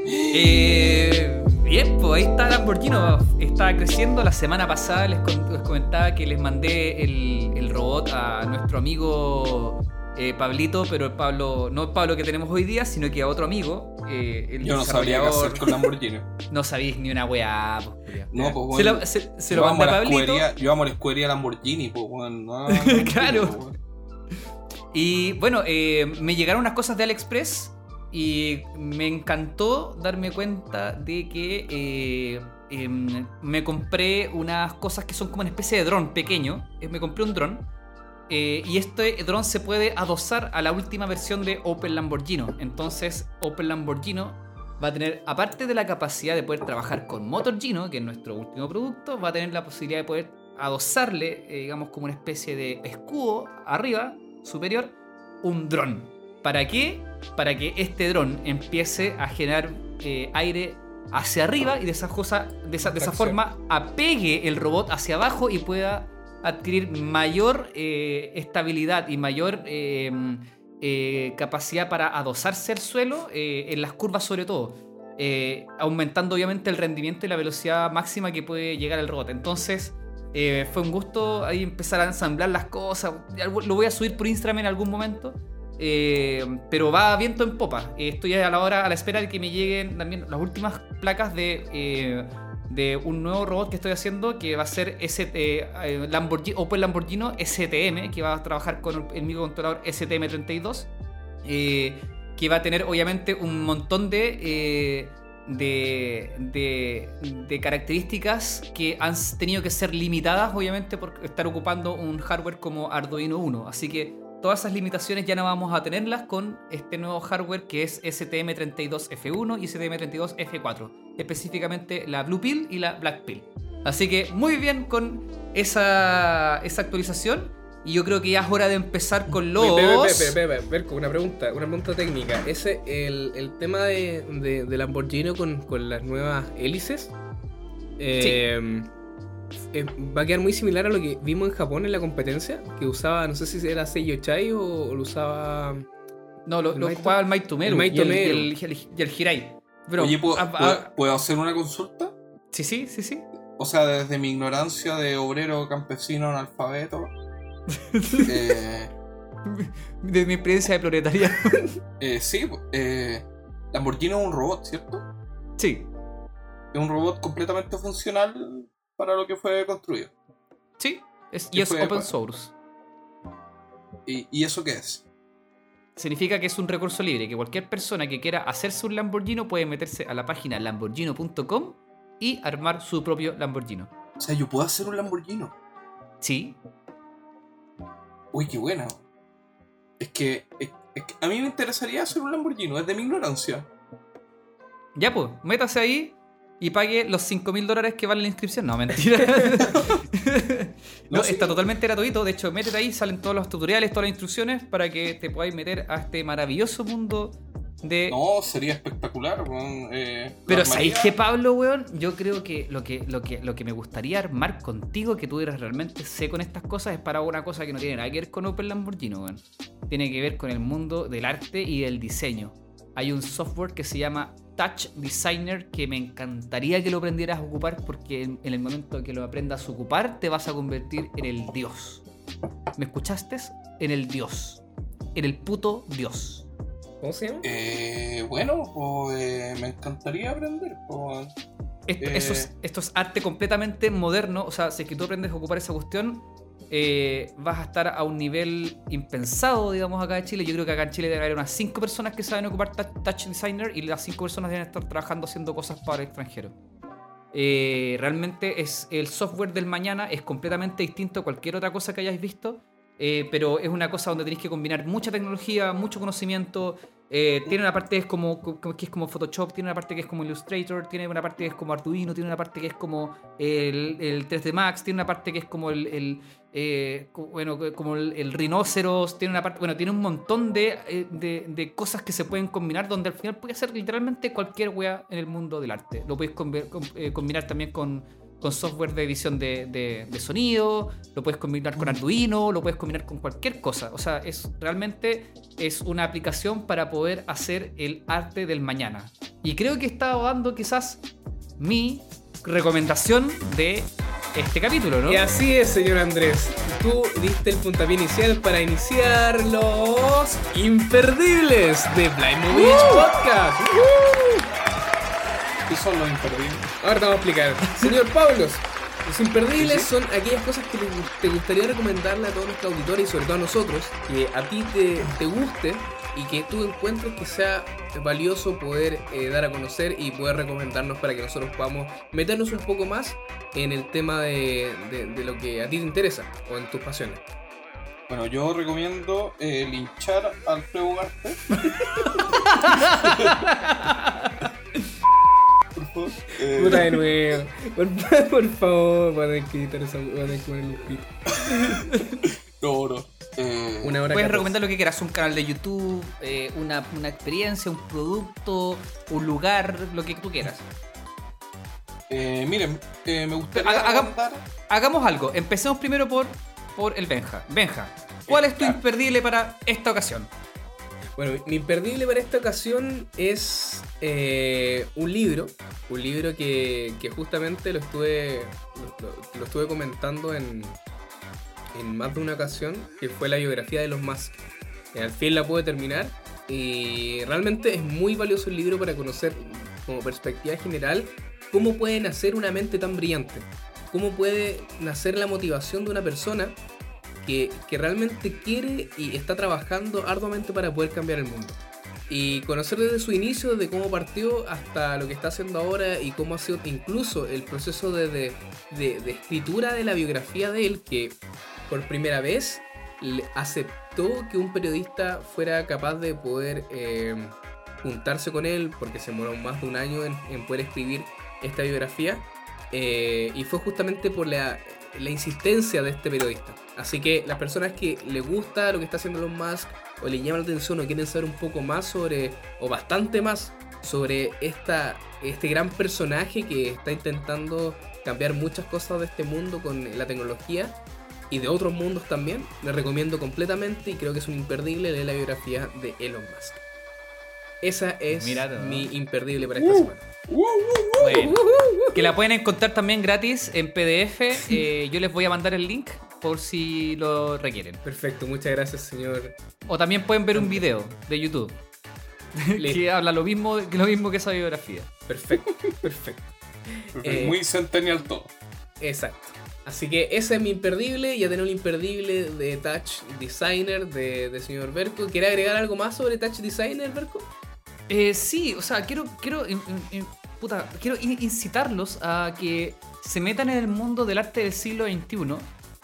Eh, bien, pues ahí está Lamborghini. Está creciendo. La semana pasada les, comentaba que les mandé el, el robot a nuestro amigo eh, Pablito, pero el Pablo, no el Pablo que tenemos hoy día, sino que a otro amigo. eh, el Yo no sabría qué hacer con Lamborghini. No sabéis ni una weá. pues. No, pues, se, bueno, lo, se- lo amo mandé a Pablito. escudería- Yo amo la escudería Lamborghini, pues, no, Claro. pues. Y bueno, eh, me llegaron unas cosas de AliExpress y me encantó darme cuenta de que eh, em, me compré unas cosas que son como una especie de dron pequeño. Eh, Me compré un dron. eh, y este dron se puede adosar a la última versión de Open Lamborghini. Entonces, Open Lamborghini va a tener, aparte de la capacidad de poder trabajar con Motor Gino, que es nuestro último producto, va a tener la posibilidad de poder adosarle, digamos, como una especie de escudo arriba, superior, un dron. ¿Para qué? Para que este dron empiece a generar eh, aire hacia arriba y de esa, cosa, de esa, de esa Tracción. forma apegue el robot hacia abajo y pueda adquirir mayor eh, estabilidad y mayor eh, eh, capacidad para adosarse al suelo en las curvas sobre todo. aumentando obviamente el rendimiento y la velocidad máxima que puede llegar el robot. Entonces eh, fue un gusto ahí empezar a ensamblar las cosas. Lo voy a subir por Instagram en algún momento. Eh, pero va viento en popa. Eh, estoy a la hora, a la espera de que me lleguen también las últimas placas de, eh, un nuevo robot que estoy haciendo que va a ser eh, Lamborghini, Lamborghini STM, que va a trabajar con el microcontrolador STM32, eh, que va a tener obviamente un montón de, de, de, de características que han tenido que ser limitadas obviamente por estar ocupando un hardware como Arduino 1. Así que todas esas limitaciones ya no vamos a tenerlas con este nuevo hardware que es STM32F1 y STM32F4, específicamente la Blue Pill y la Black Pill. Así que muy bien con esa, esa actualización y yo creo que ya es hora de empezar con los... Berco, una pregunta, una pregunta técnica. Ese, el, el tema de, de, de Lamborghini con, con las nuevas hélices, eh, eh, va a quedar muy similar a lo que vimos en Japón en la competencia, que usaba, no sé si era Seiyo Chai o, o lo usaba... No, lo, ¿El lo Maito? ocupaba el Maito Meru El y, el, Meru. y el- y el- y el Hirai. Pero, Oye, ¿puedo, ah, puedo- ah, puedo hacer una consulta? sí, sí, sí, sí. O sea, desde mi ignorancia de obrero campesino analfabeto. eh, De mi experiencia de proletaria. eh, sí, eh, Lamborghini es un robot, ¿cierto? sí, Es un robot completamente funcional para lo que fue construido. sí. Es, y ¿Qué es open source. ¿Y, y eso qué es? Significa que es un recurso libre, que cualquier persona que quiera hacerse un Lamborghini puede meterse a la página lamborghini.com y armar su propio Lamborghini. O sea, yo puedo hacer un Lamborghini. Sí, Uy, qué bueno. Es que, es- es que a mí me interesaría hacer un Lamborghini, es de mi ignorancia. ya pues, métase ahí y pague los 5 mil dólares que vale la inscripción. No, mentira. no, No, sí. está totalmente gratuito. De hecho, métete ahí, salen todos los tutoriales, todas las instrucciones para que te podáis meter a este maravilloso mundo de No, sería espectacular. weón, eh, Pero. ¿sabéis qué, Pablo, weón? Yo creo que lo, que lo que lo que me gustaría armar contigo, que tú eres realmente seco en estas cosas, es para una cosa que no tiene nada que ver con Open Lamborghini, weón. Tiene que ver con el mundo del arte y del diseño. Hay un software que se llama Touch Designer que me encantaría que lo aprendieras a ocupar porque en, en el momento que lo aprendas a ocupar te vas a convertir en el dios. ¿Me escuchaste? En el dios. En el puto dios. ¿Cómo se llama? Eh, bueno, pues eh, me encantaría aprender. pues. Esto, Eh. es, esto es arte completamente moderno. O sea, si es que tú aprendes a ocupar esa cuestión, eh, vas a estar a un nivel impensado, digamos, acá en Chile. Yo creo que acá en Chile debe haber unas 5 personas que saben ocupar Touch Designer y las 5 personas deben estar trabajando haciendo cosas para el extranjero. Eh, realmente es el software del mañana es completamente distinto a cualquier otra cosa que hayáis visto. eh, pero es una cosa donde tenéis que combinar mucha tecnología, mucho conocimiento, tiene una parte que es como, Photoshop, tiene una parte que es como Illustrator, tiene una parte que es como Arduino, tiene una parte que es como el, el 3D Max, tiene una parte que es como el, eh, bueno, como el, el rinoceros, tiene una parte, bueno, tiene un montón de, eh, de, cosas que se pueden combinar donde al final puede ser literalmente cualquier wea en el mundo del arte. Lo puedes eh, combinar también con, con software de edición de, de- sonido, lo puedes combinar con Arduino, lo puedes combinar con cualquier cosa. O sea, es realmente es una aplicación para poder hacer el arte del mañana. Y creo que estado dando quizás mi recomendación de este capítulo, ¿no? Y así es, señor Andrés. Tú diste el puntapié inicial para iniciar los imperdibles de Blind Movie Podcast. ¿Qué son los imperdibles? Ahora te vamos a explicar. Señor Pablos, los imperdibles son aquellas cosas que te, te gustaría recomendarle a todos nuestros auditores y sobre todo a nosotros, que a ti te, te guste y que tú encuentres que sea valioso poder eh, dar a conocer y poder recomendarnos para que nosotros podamos meternos un poco más en el tema de, de- de lo que a ti te interesa o en tus pasiones. Bueno, yo recomiendo eh, linchar al Alfredo Ugarte. Por favor. Eh, Puta de nuevo. Por, por favor, van a tener que editar esa van a tener que ponerle un pito. no, no. Eh, Una hora Puedes 14. recomendar lo que quieras, un canal de YouTube, eh, una, una experiencia, un producto, un lugar, lo que tú quieras. eh, miren, eh, me gustaría Haga- haga- recomendar- Hagamos algo, empecemos primero por, por el Benja. Benja, ¿cuál es tu Claro. imperdible para esta ocasión? Bueno, mi imperdible para esta ocasión es eh, un libro. Un libro que, que justamente lo estuve, lo, lo- lo estuve comentando en, en más de una ocasión, que fue la biografía de los Musk. Eh, al fin la pude terminar y realmente es muy valioso el libro para conocer como perspectiva general cómo puede nacer una mente tan brillante. Cómo puede nacer la motivación de una persona que, que realmente quiere y está trabajando arduamente para poder cambiar el mundo. Y conocer desde su inicio, desde cómo partió hasta lo que está haciendo ahora y cómo ha sido incluso el proceso de, de- escritura de la biografía de él, que por primera vez aceptó que un periodista fuera capaz de poder eh, juntarse con él, porque se demoró más de un año en, poder escribir esta biografía. eh, y fue justamente por la, insistencia de este periodista. Así que las personas que le gusta lo que está haciendo Elon Musk o le llama la atención o quieren saber un poco más sobre, o bastante más sobre esta, este gran personaje que está intentando cambiar muchas cosas de este mundo con la tecnología y de otros mundos también, les recomiendo completamente y creo que es un imperdible leer la biografía de Elon Musk. Esa es mi imperdible para esta semana. Bueno, que la pueden encontrar también gratis en PDF. eh, yo les voy a mandar el link por si lo requieren. Perfecto, muchas gracias señor. O también pueden ver un video de YouTube Listo. que habla lo mismo, que lo mismo que esa biografía. Perfecto, perfecto. Eh, Muy centennial todo. Exacto. Así que ese es mi imperdible. Ya tengo el imperdible de Touch Designer de, señor Berko. ¿Quiere agregar algo más sobre Touch Designer, Berko? Eh, sí, o sea, quiero, quiero, quiero in- incitarlos a que se metan en el mundo del arte del siglo XXI.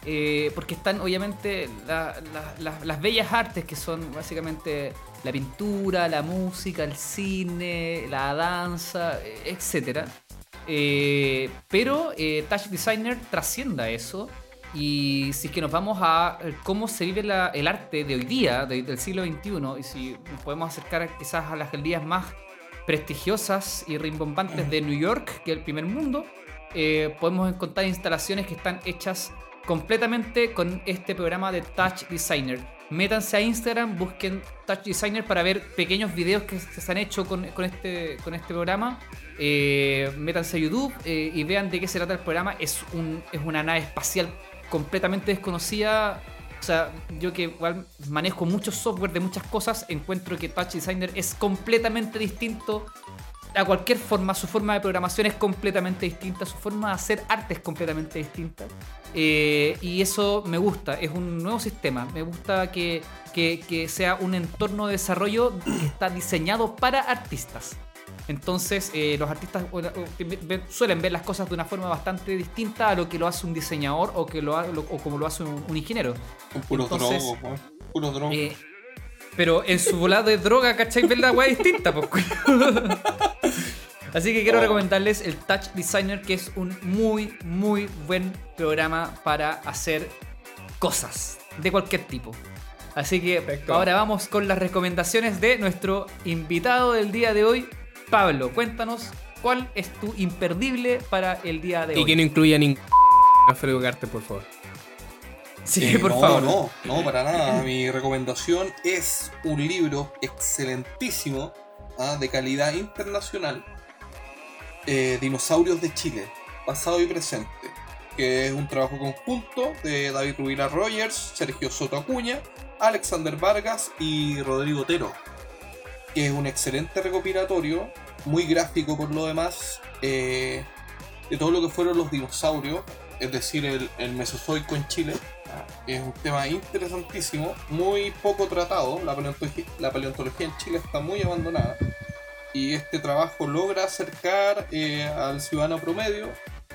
eh, porque están obviamente la- la- la- las bellas artes que son básicamente la pintura, la música, el cine, la danza, eh, etc. Eh, pero eh, Touch Designer trascienda eso. Y si es que nos vamos a eh, cómo se vive el arte de hoy día, de- del siglo XXI, y si nos podemos acercar quizás a las galerías más prestigiosas y rimbombantes de New York, que es el primer mundo, eh, podemos encontrar instalaciones que están hechas completamente con este programa de Touch Designer. Métanse a Instagram, busquen Touch Designer para ver pequeños videos que se han hecho con este, con este programa. Eh, métanse a YouTube eh, y vean de qué se trata el programa. Es, un, es una nave espacial completamente desconocida. O sea, yo que igual manejo mucho software de muchas cosas, encuentro que Touch Designer es completamente distinto a cualquier forma. Su forma de programación es completamente distinta, su forma de hacer arte es completamente distinta. Eh, y eso me gusta, es un nuevo sistema. Me gusta que, que- que sea un entorno de desarrollo que está diseñado para artistas. Entonces, eh, los artistas suelen ver las cosas de una forma bastante distinta a lo que lo hace un diseñador o, que lo, ha- lo- o como lo hace un, un ingeniero. Con puros Entonces, drogos. Puros drogos. Eh, Pero en su volada de droga, ¿cachai? Ver la weá distinta, pues. Así que quiero Oh. recomendarles el Touch Designer, que es un muy, muy buen programa para hacer cosas de cualquier tipo. Así que Perfecto. ahora vamos con las recomendaciones de nuestro invitado del día de hoy, Pablo. Cuéntanos cuál es tu imperdible para el día de hoy. Y que no incluya ningún Alfredo Garte, por favor. Sí, Eh, por no, favor. No, no, para nada. Mi recomendación es un libro excelentísimo, ah, de calidad internacional, eh, Dinosaurios de Chile, pasado y presente, que es un trabajo conjunto de David Rubira Rogers, Sergio Soto Acuña, Alexander Vargas y Rodrigo Otero, es un excelente recopilatorio, muy gráfico por lo demás, eh, de todo lo que fueron los dinosaurios, es decir, el, Mesozoico en Chile. Es un tema interesantísimo, muy poco tratado. La paleontología, en Chile está muy abandonada. Y este trabajo logra acercar eh, al ciudadano promedio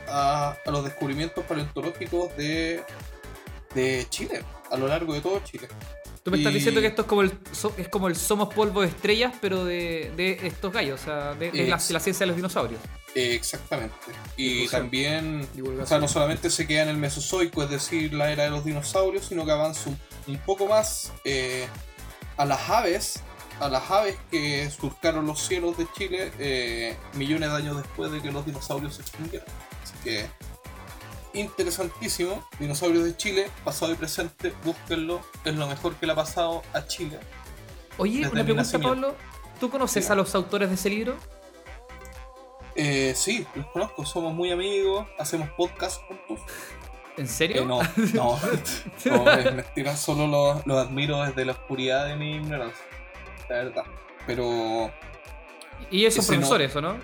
a, los descubrimientos paleontológicos de Chile, a lo largo de todo Chile. Tú me estás Y- diciendo que esto es como el, so- es como el Somos Polvo de Estrellas, pero de, de estos gallos, o sea, de, de la, Ex- de la ciencia de los dinosaurios. Exactamente. Y Difusión. también, Divulgación. o sea, no solamente se queda en el Mesozoico, es decir, la era de los dinosaurios, sino que avanza un, un poco más eh, a las aves, a las aves que surcaron los cielos de Chile eh, millones de años después de que los dinosaurios se extinguieron. Así que interesantísimo, dinosaurios de Chile, pasado y presente, búsquenlo, es lo mejor que le ha pasado a Chile. Oye, una pregunta. Pablo. ¿Tú conoces a los autores de ese libro? Eh, sí, los conozco, somos muy amigos, hacemos podcast juntos. ¿En serio? Eh, no, no, no, es mentira, solo los los admiro desde la oscuridad de mi ignorancia, la verdad. Pero Y ellos son no. profesores, ¿o no?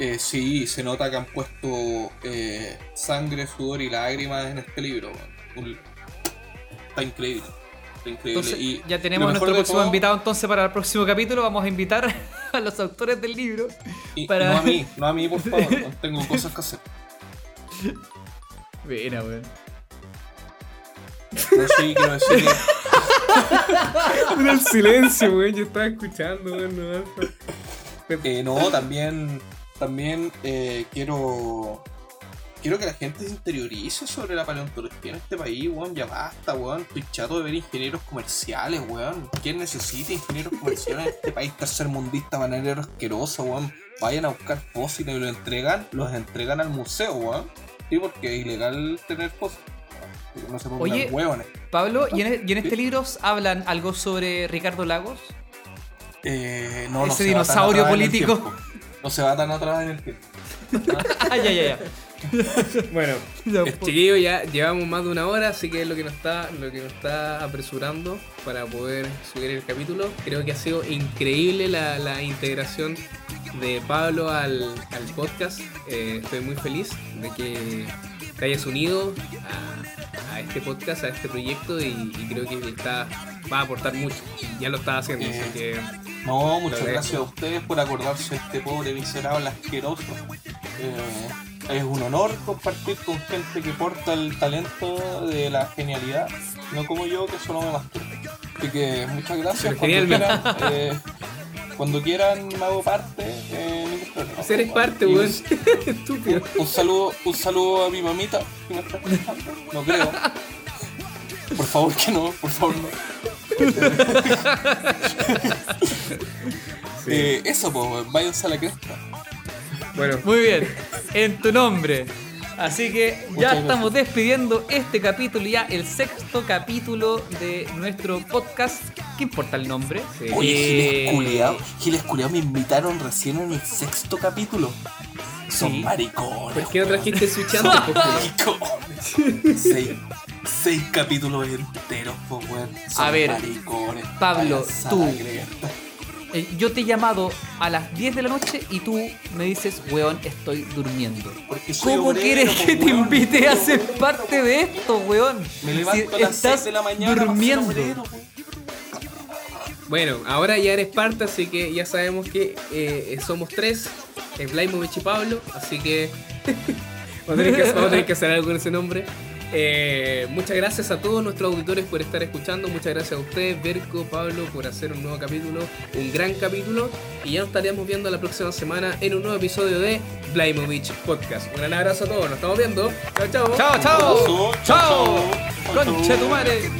Eh, sí, se nota que han puesto eh, sangre, sudor y lágrimas en este libro. Un- Está increíble, está increíble. Entonces, y ya tenemos a nuestro próximo todo- invitado entonces para el próximo capítulo. Vamos a invitar a los autores del libro. y- para- No a mí, no a mí, por favor, no tengo cosas que hacer. Buena, weón. Pero sí, quiero decir que el silencio, weón. Yo estaba escuchando, weón. no. Eh, no, también, también eh, quiero quiero que la gente se interiorice sobre la paleontología en este país, weón. Ya basta, weón. Estoy chato de ver ingenieros comerciales, weón. ¿Quién necesita ingenieros comerciales en este país tercermundista, bananero asqueroso, weón? Vayan a buscar fósiles y los entregan, los entregan al museo, weón. Sí, porque es ilegal tener fósiles. No se Oye, hueones. Pablo, ¿y en, y en este libro hablan algo sobre Ricardo Lagos? Eh, no, no ese se va tan dinosaurio político. No se va tan atrás en el tiempo. ah, ya, ya, ya. Bueno, Ya, po- Chiquillos, ya llevamos más de una hora, así que es lo que nos está, lo que nos está apresurando para poder subir el capítulo. Creo que ha sido increíble la, la integración de Pablo al, al podcast. Eh, estoy muy feliz de que te hayas unido a, a este podcast, a este proyecto y, y creo que está, va a aportar mucho. Ya lo está haciendo, Eh, así que No, muchas gracias a ustedes por acordarse de este pobre miserable asqueroso. Eh, es un honor compartir con gente que porta el talento de la genialidad, no como yo que solo me masturbo. Así que muchas gracias. Pero Cuando quieran, eh, cuando quieran me hago parte. Eh, si eres parte, weón. un- Estúpido. Un saludo, un saludo a mi mamita que me está escuchando. No creo. Por favor que no, por favor no. Sí. Eh, eso, pues, váyanse a la cresta. Bueno, Muy bien, en tu nombre. Así que ya estamos despidiendo este capítulo, ya el sexto capítulo de nuestro podcast. ¿Qué importa el nombre? Sí. Oye, Eh, Giles Culeado, Giles Culeado me invitaron recién en el sexto capítulo. Son Sí. maricones. ¿por qué no trajiste weón? Maricones. seis, seis capítulos enteros, pues, weón. Son A ver, maricones. Pablo, tú. Eh, yo te he llamado a las 10 de la noche y tú me dices, weón, estoy durmiendo. Porque soy ¿Cómo obrero, quieres que te weón. invite a ser parte de esto, weón? Me levanto Si a las estás 6 de la mañana durmiendo. obrero. Bueno, ahora ya eres parte, así que ya sabemos que eh, somos tres, eh, Blaimovich y Pablo, así que vamos, a tener que vamos a tener que hacer algo con ese nombre. Eh, muchas gracias a todos nuestros auditores por estar escuchando. Muchas gracias a ustedes, Berco, Pablo, por hacer un nuevo capítulo, un gran capítulo. Y ya nos estaríamos viendo la próxima semana en un nuevo episodio de Blaimovich Podcast. Un gran abrazo a todos, nos estamos viendo. Chao, chao. Chao, chao. Chao. Chao. Concha tu madre.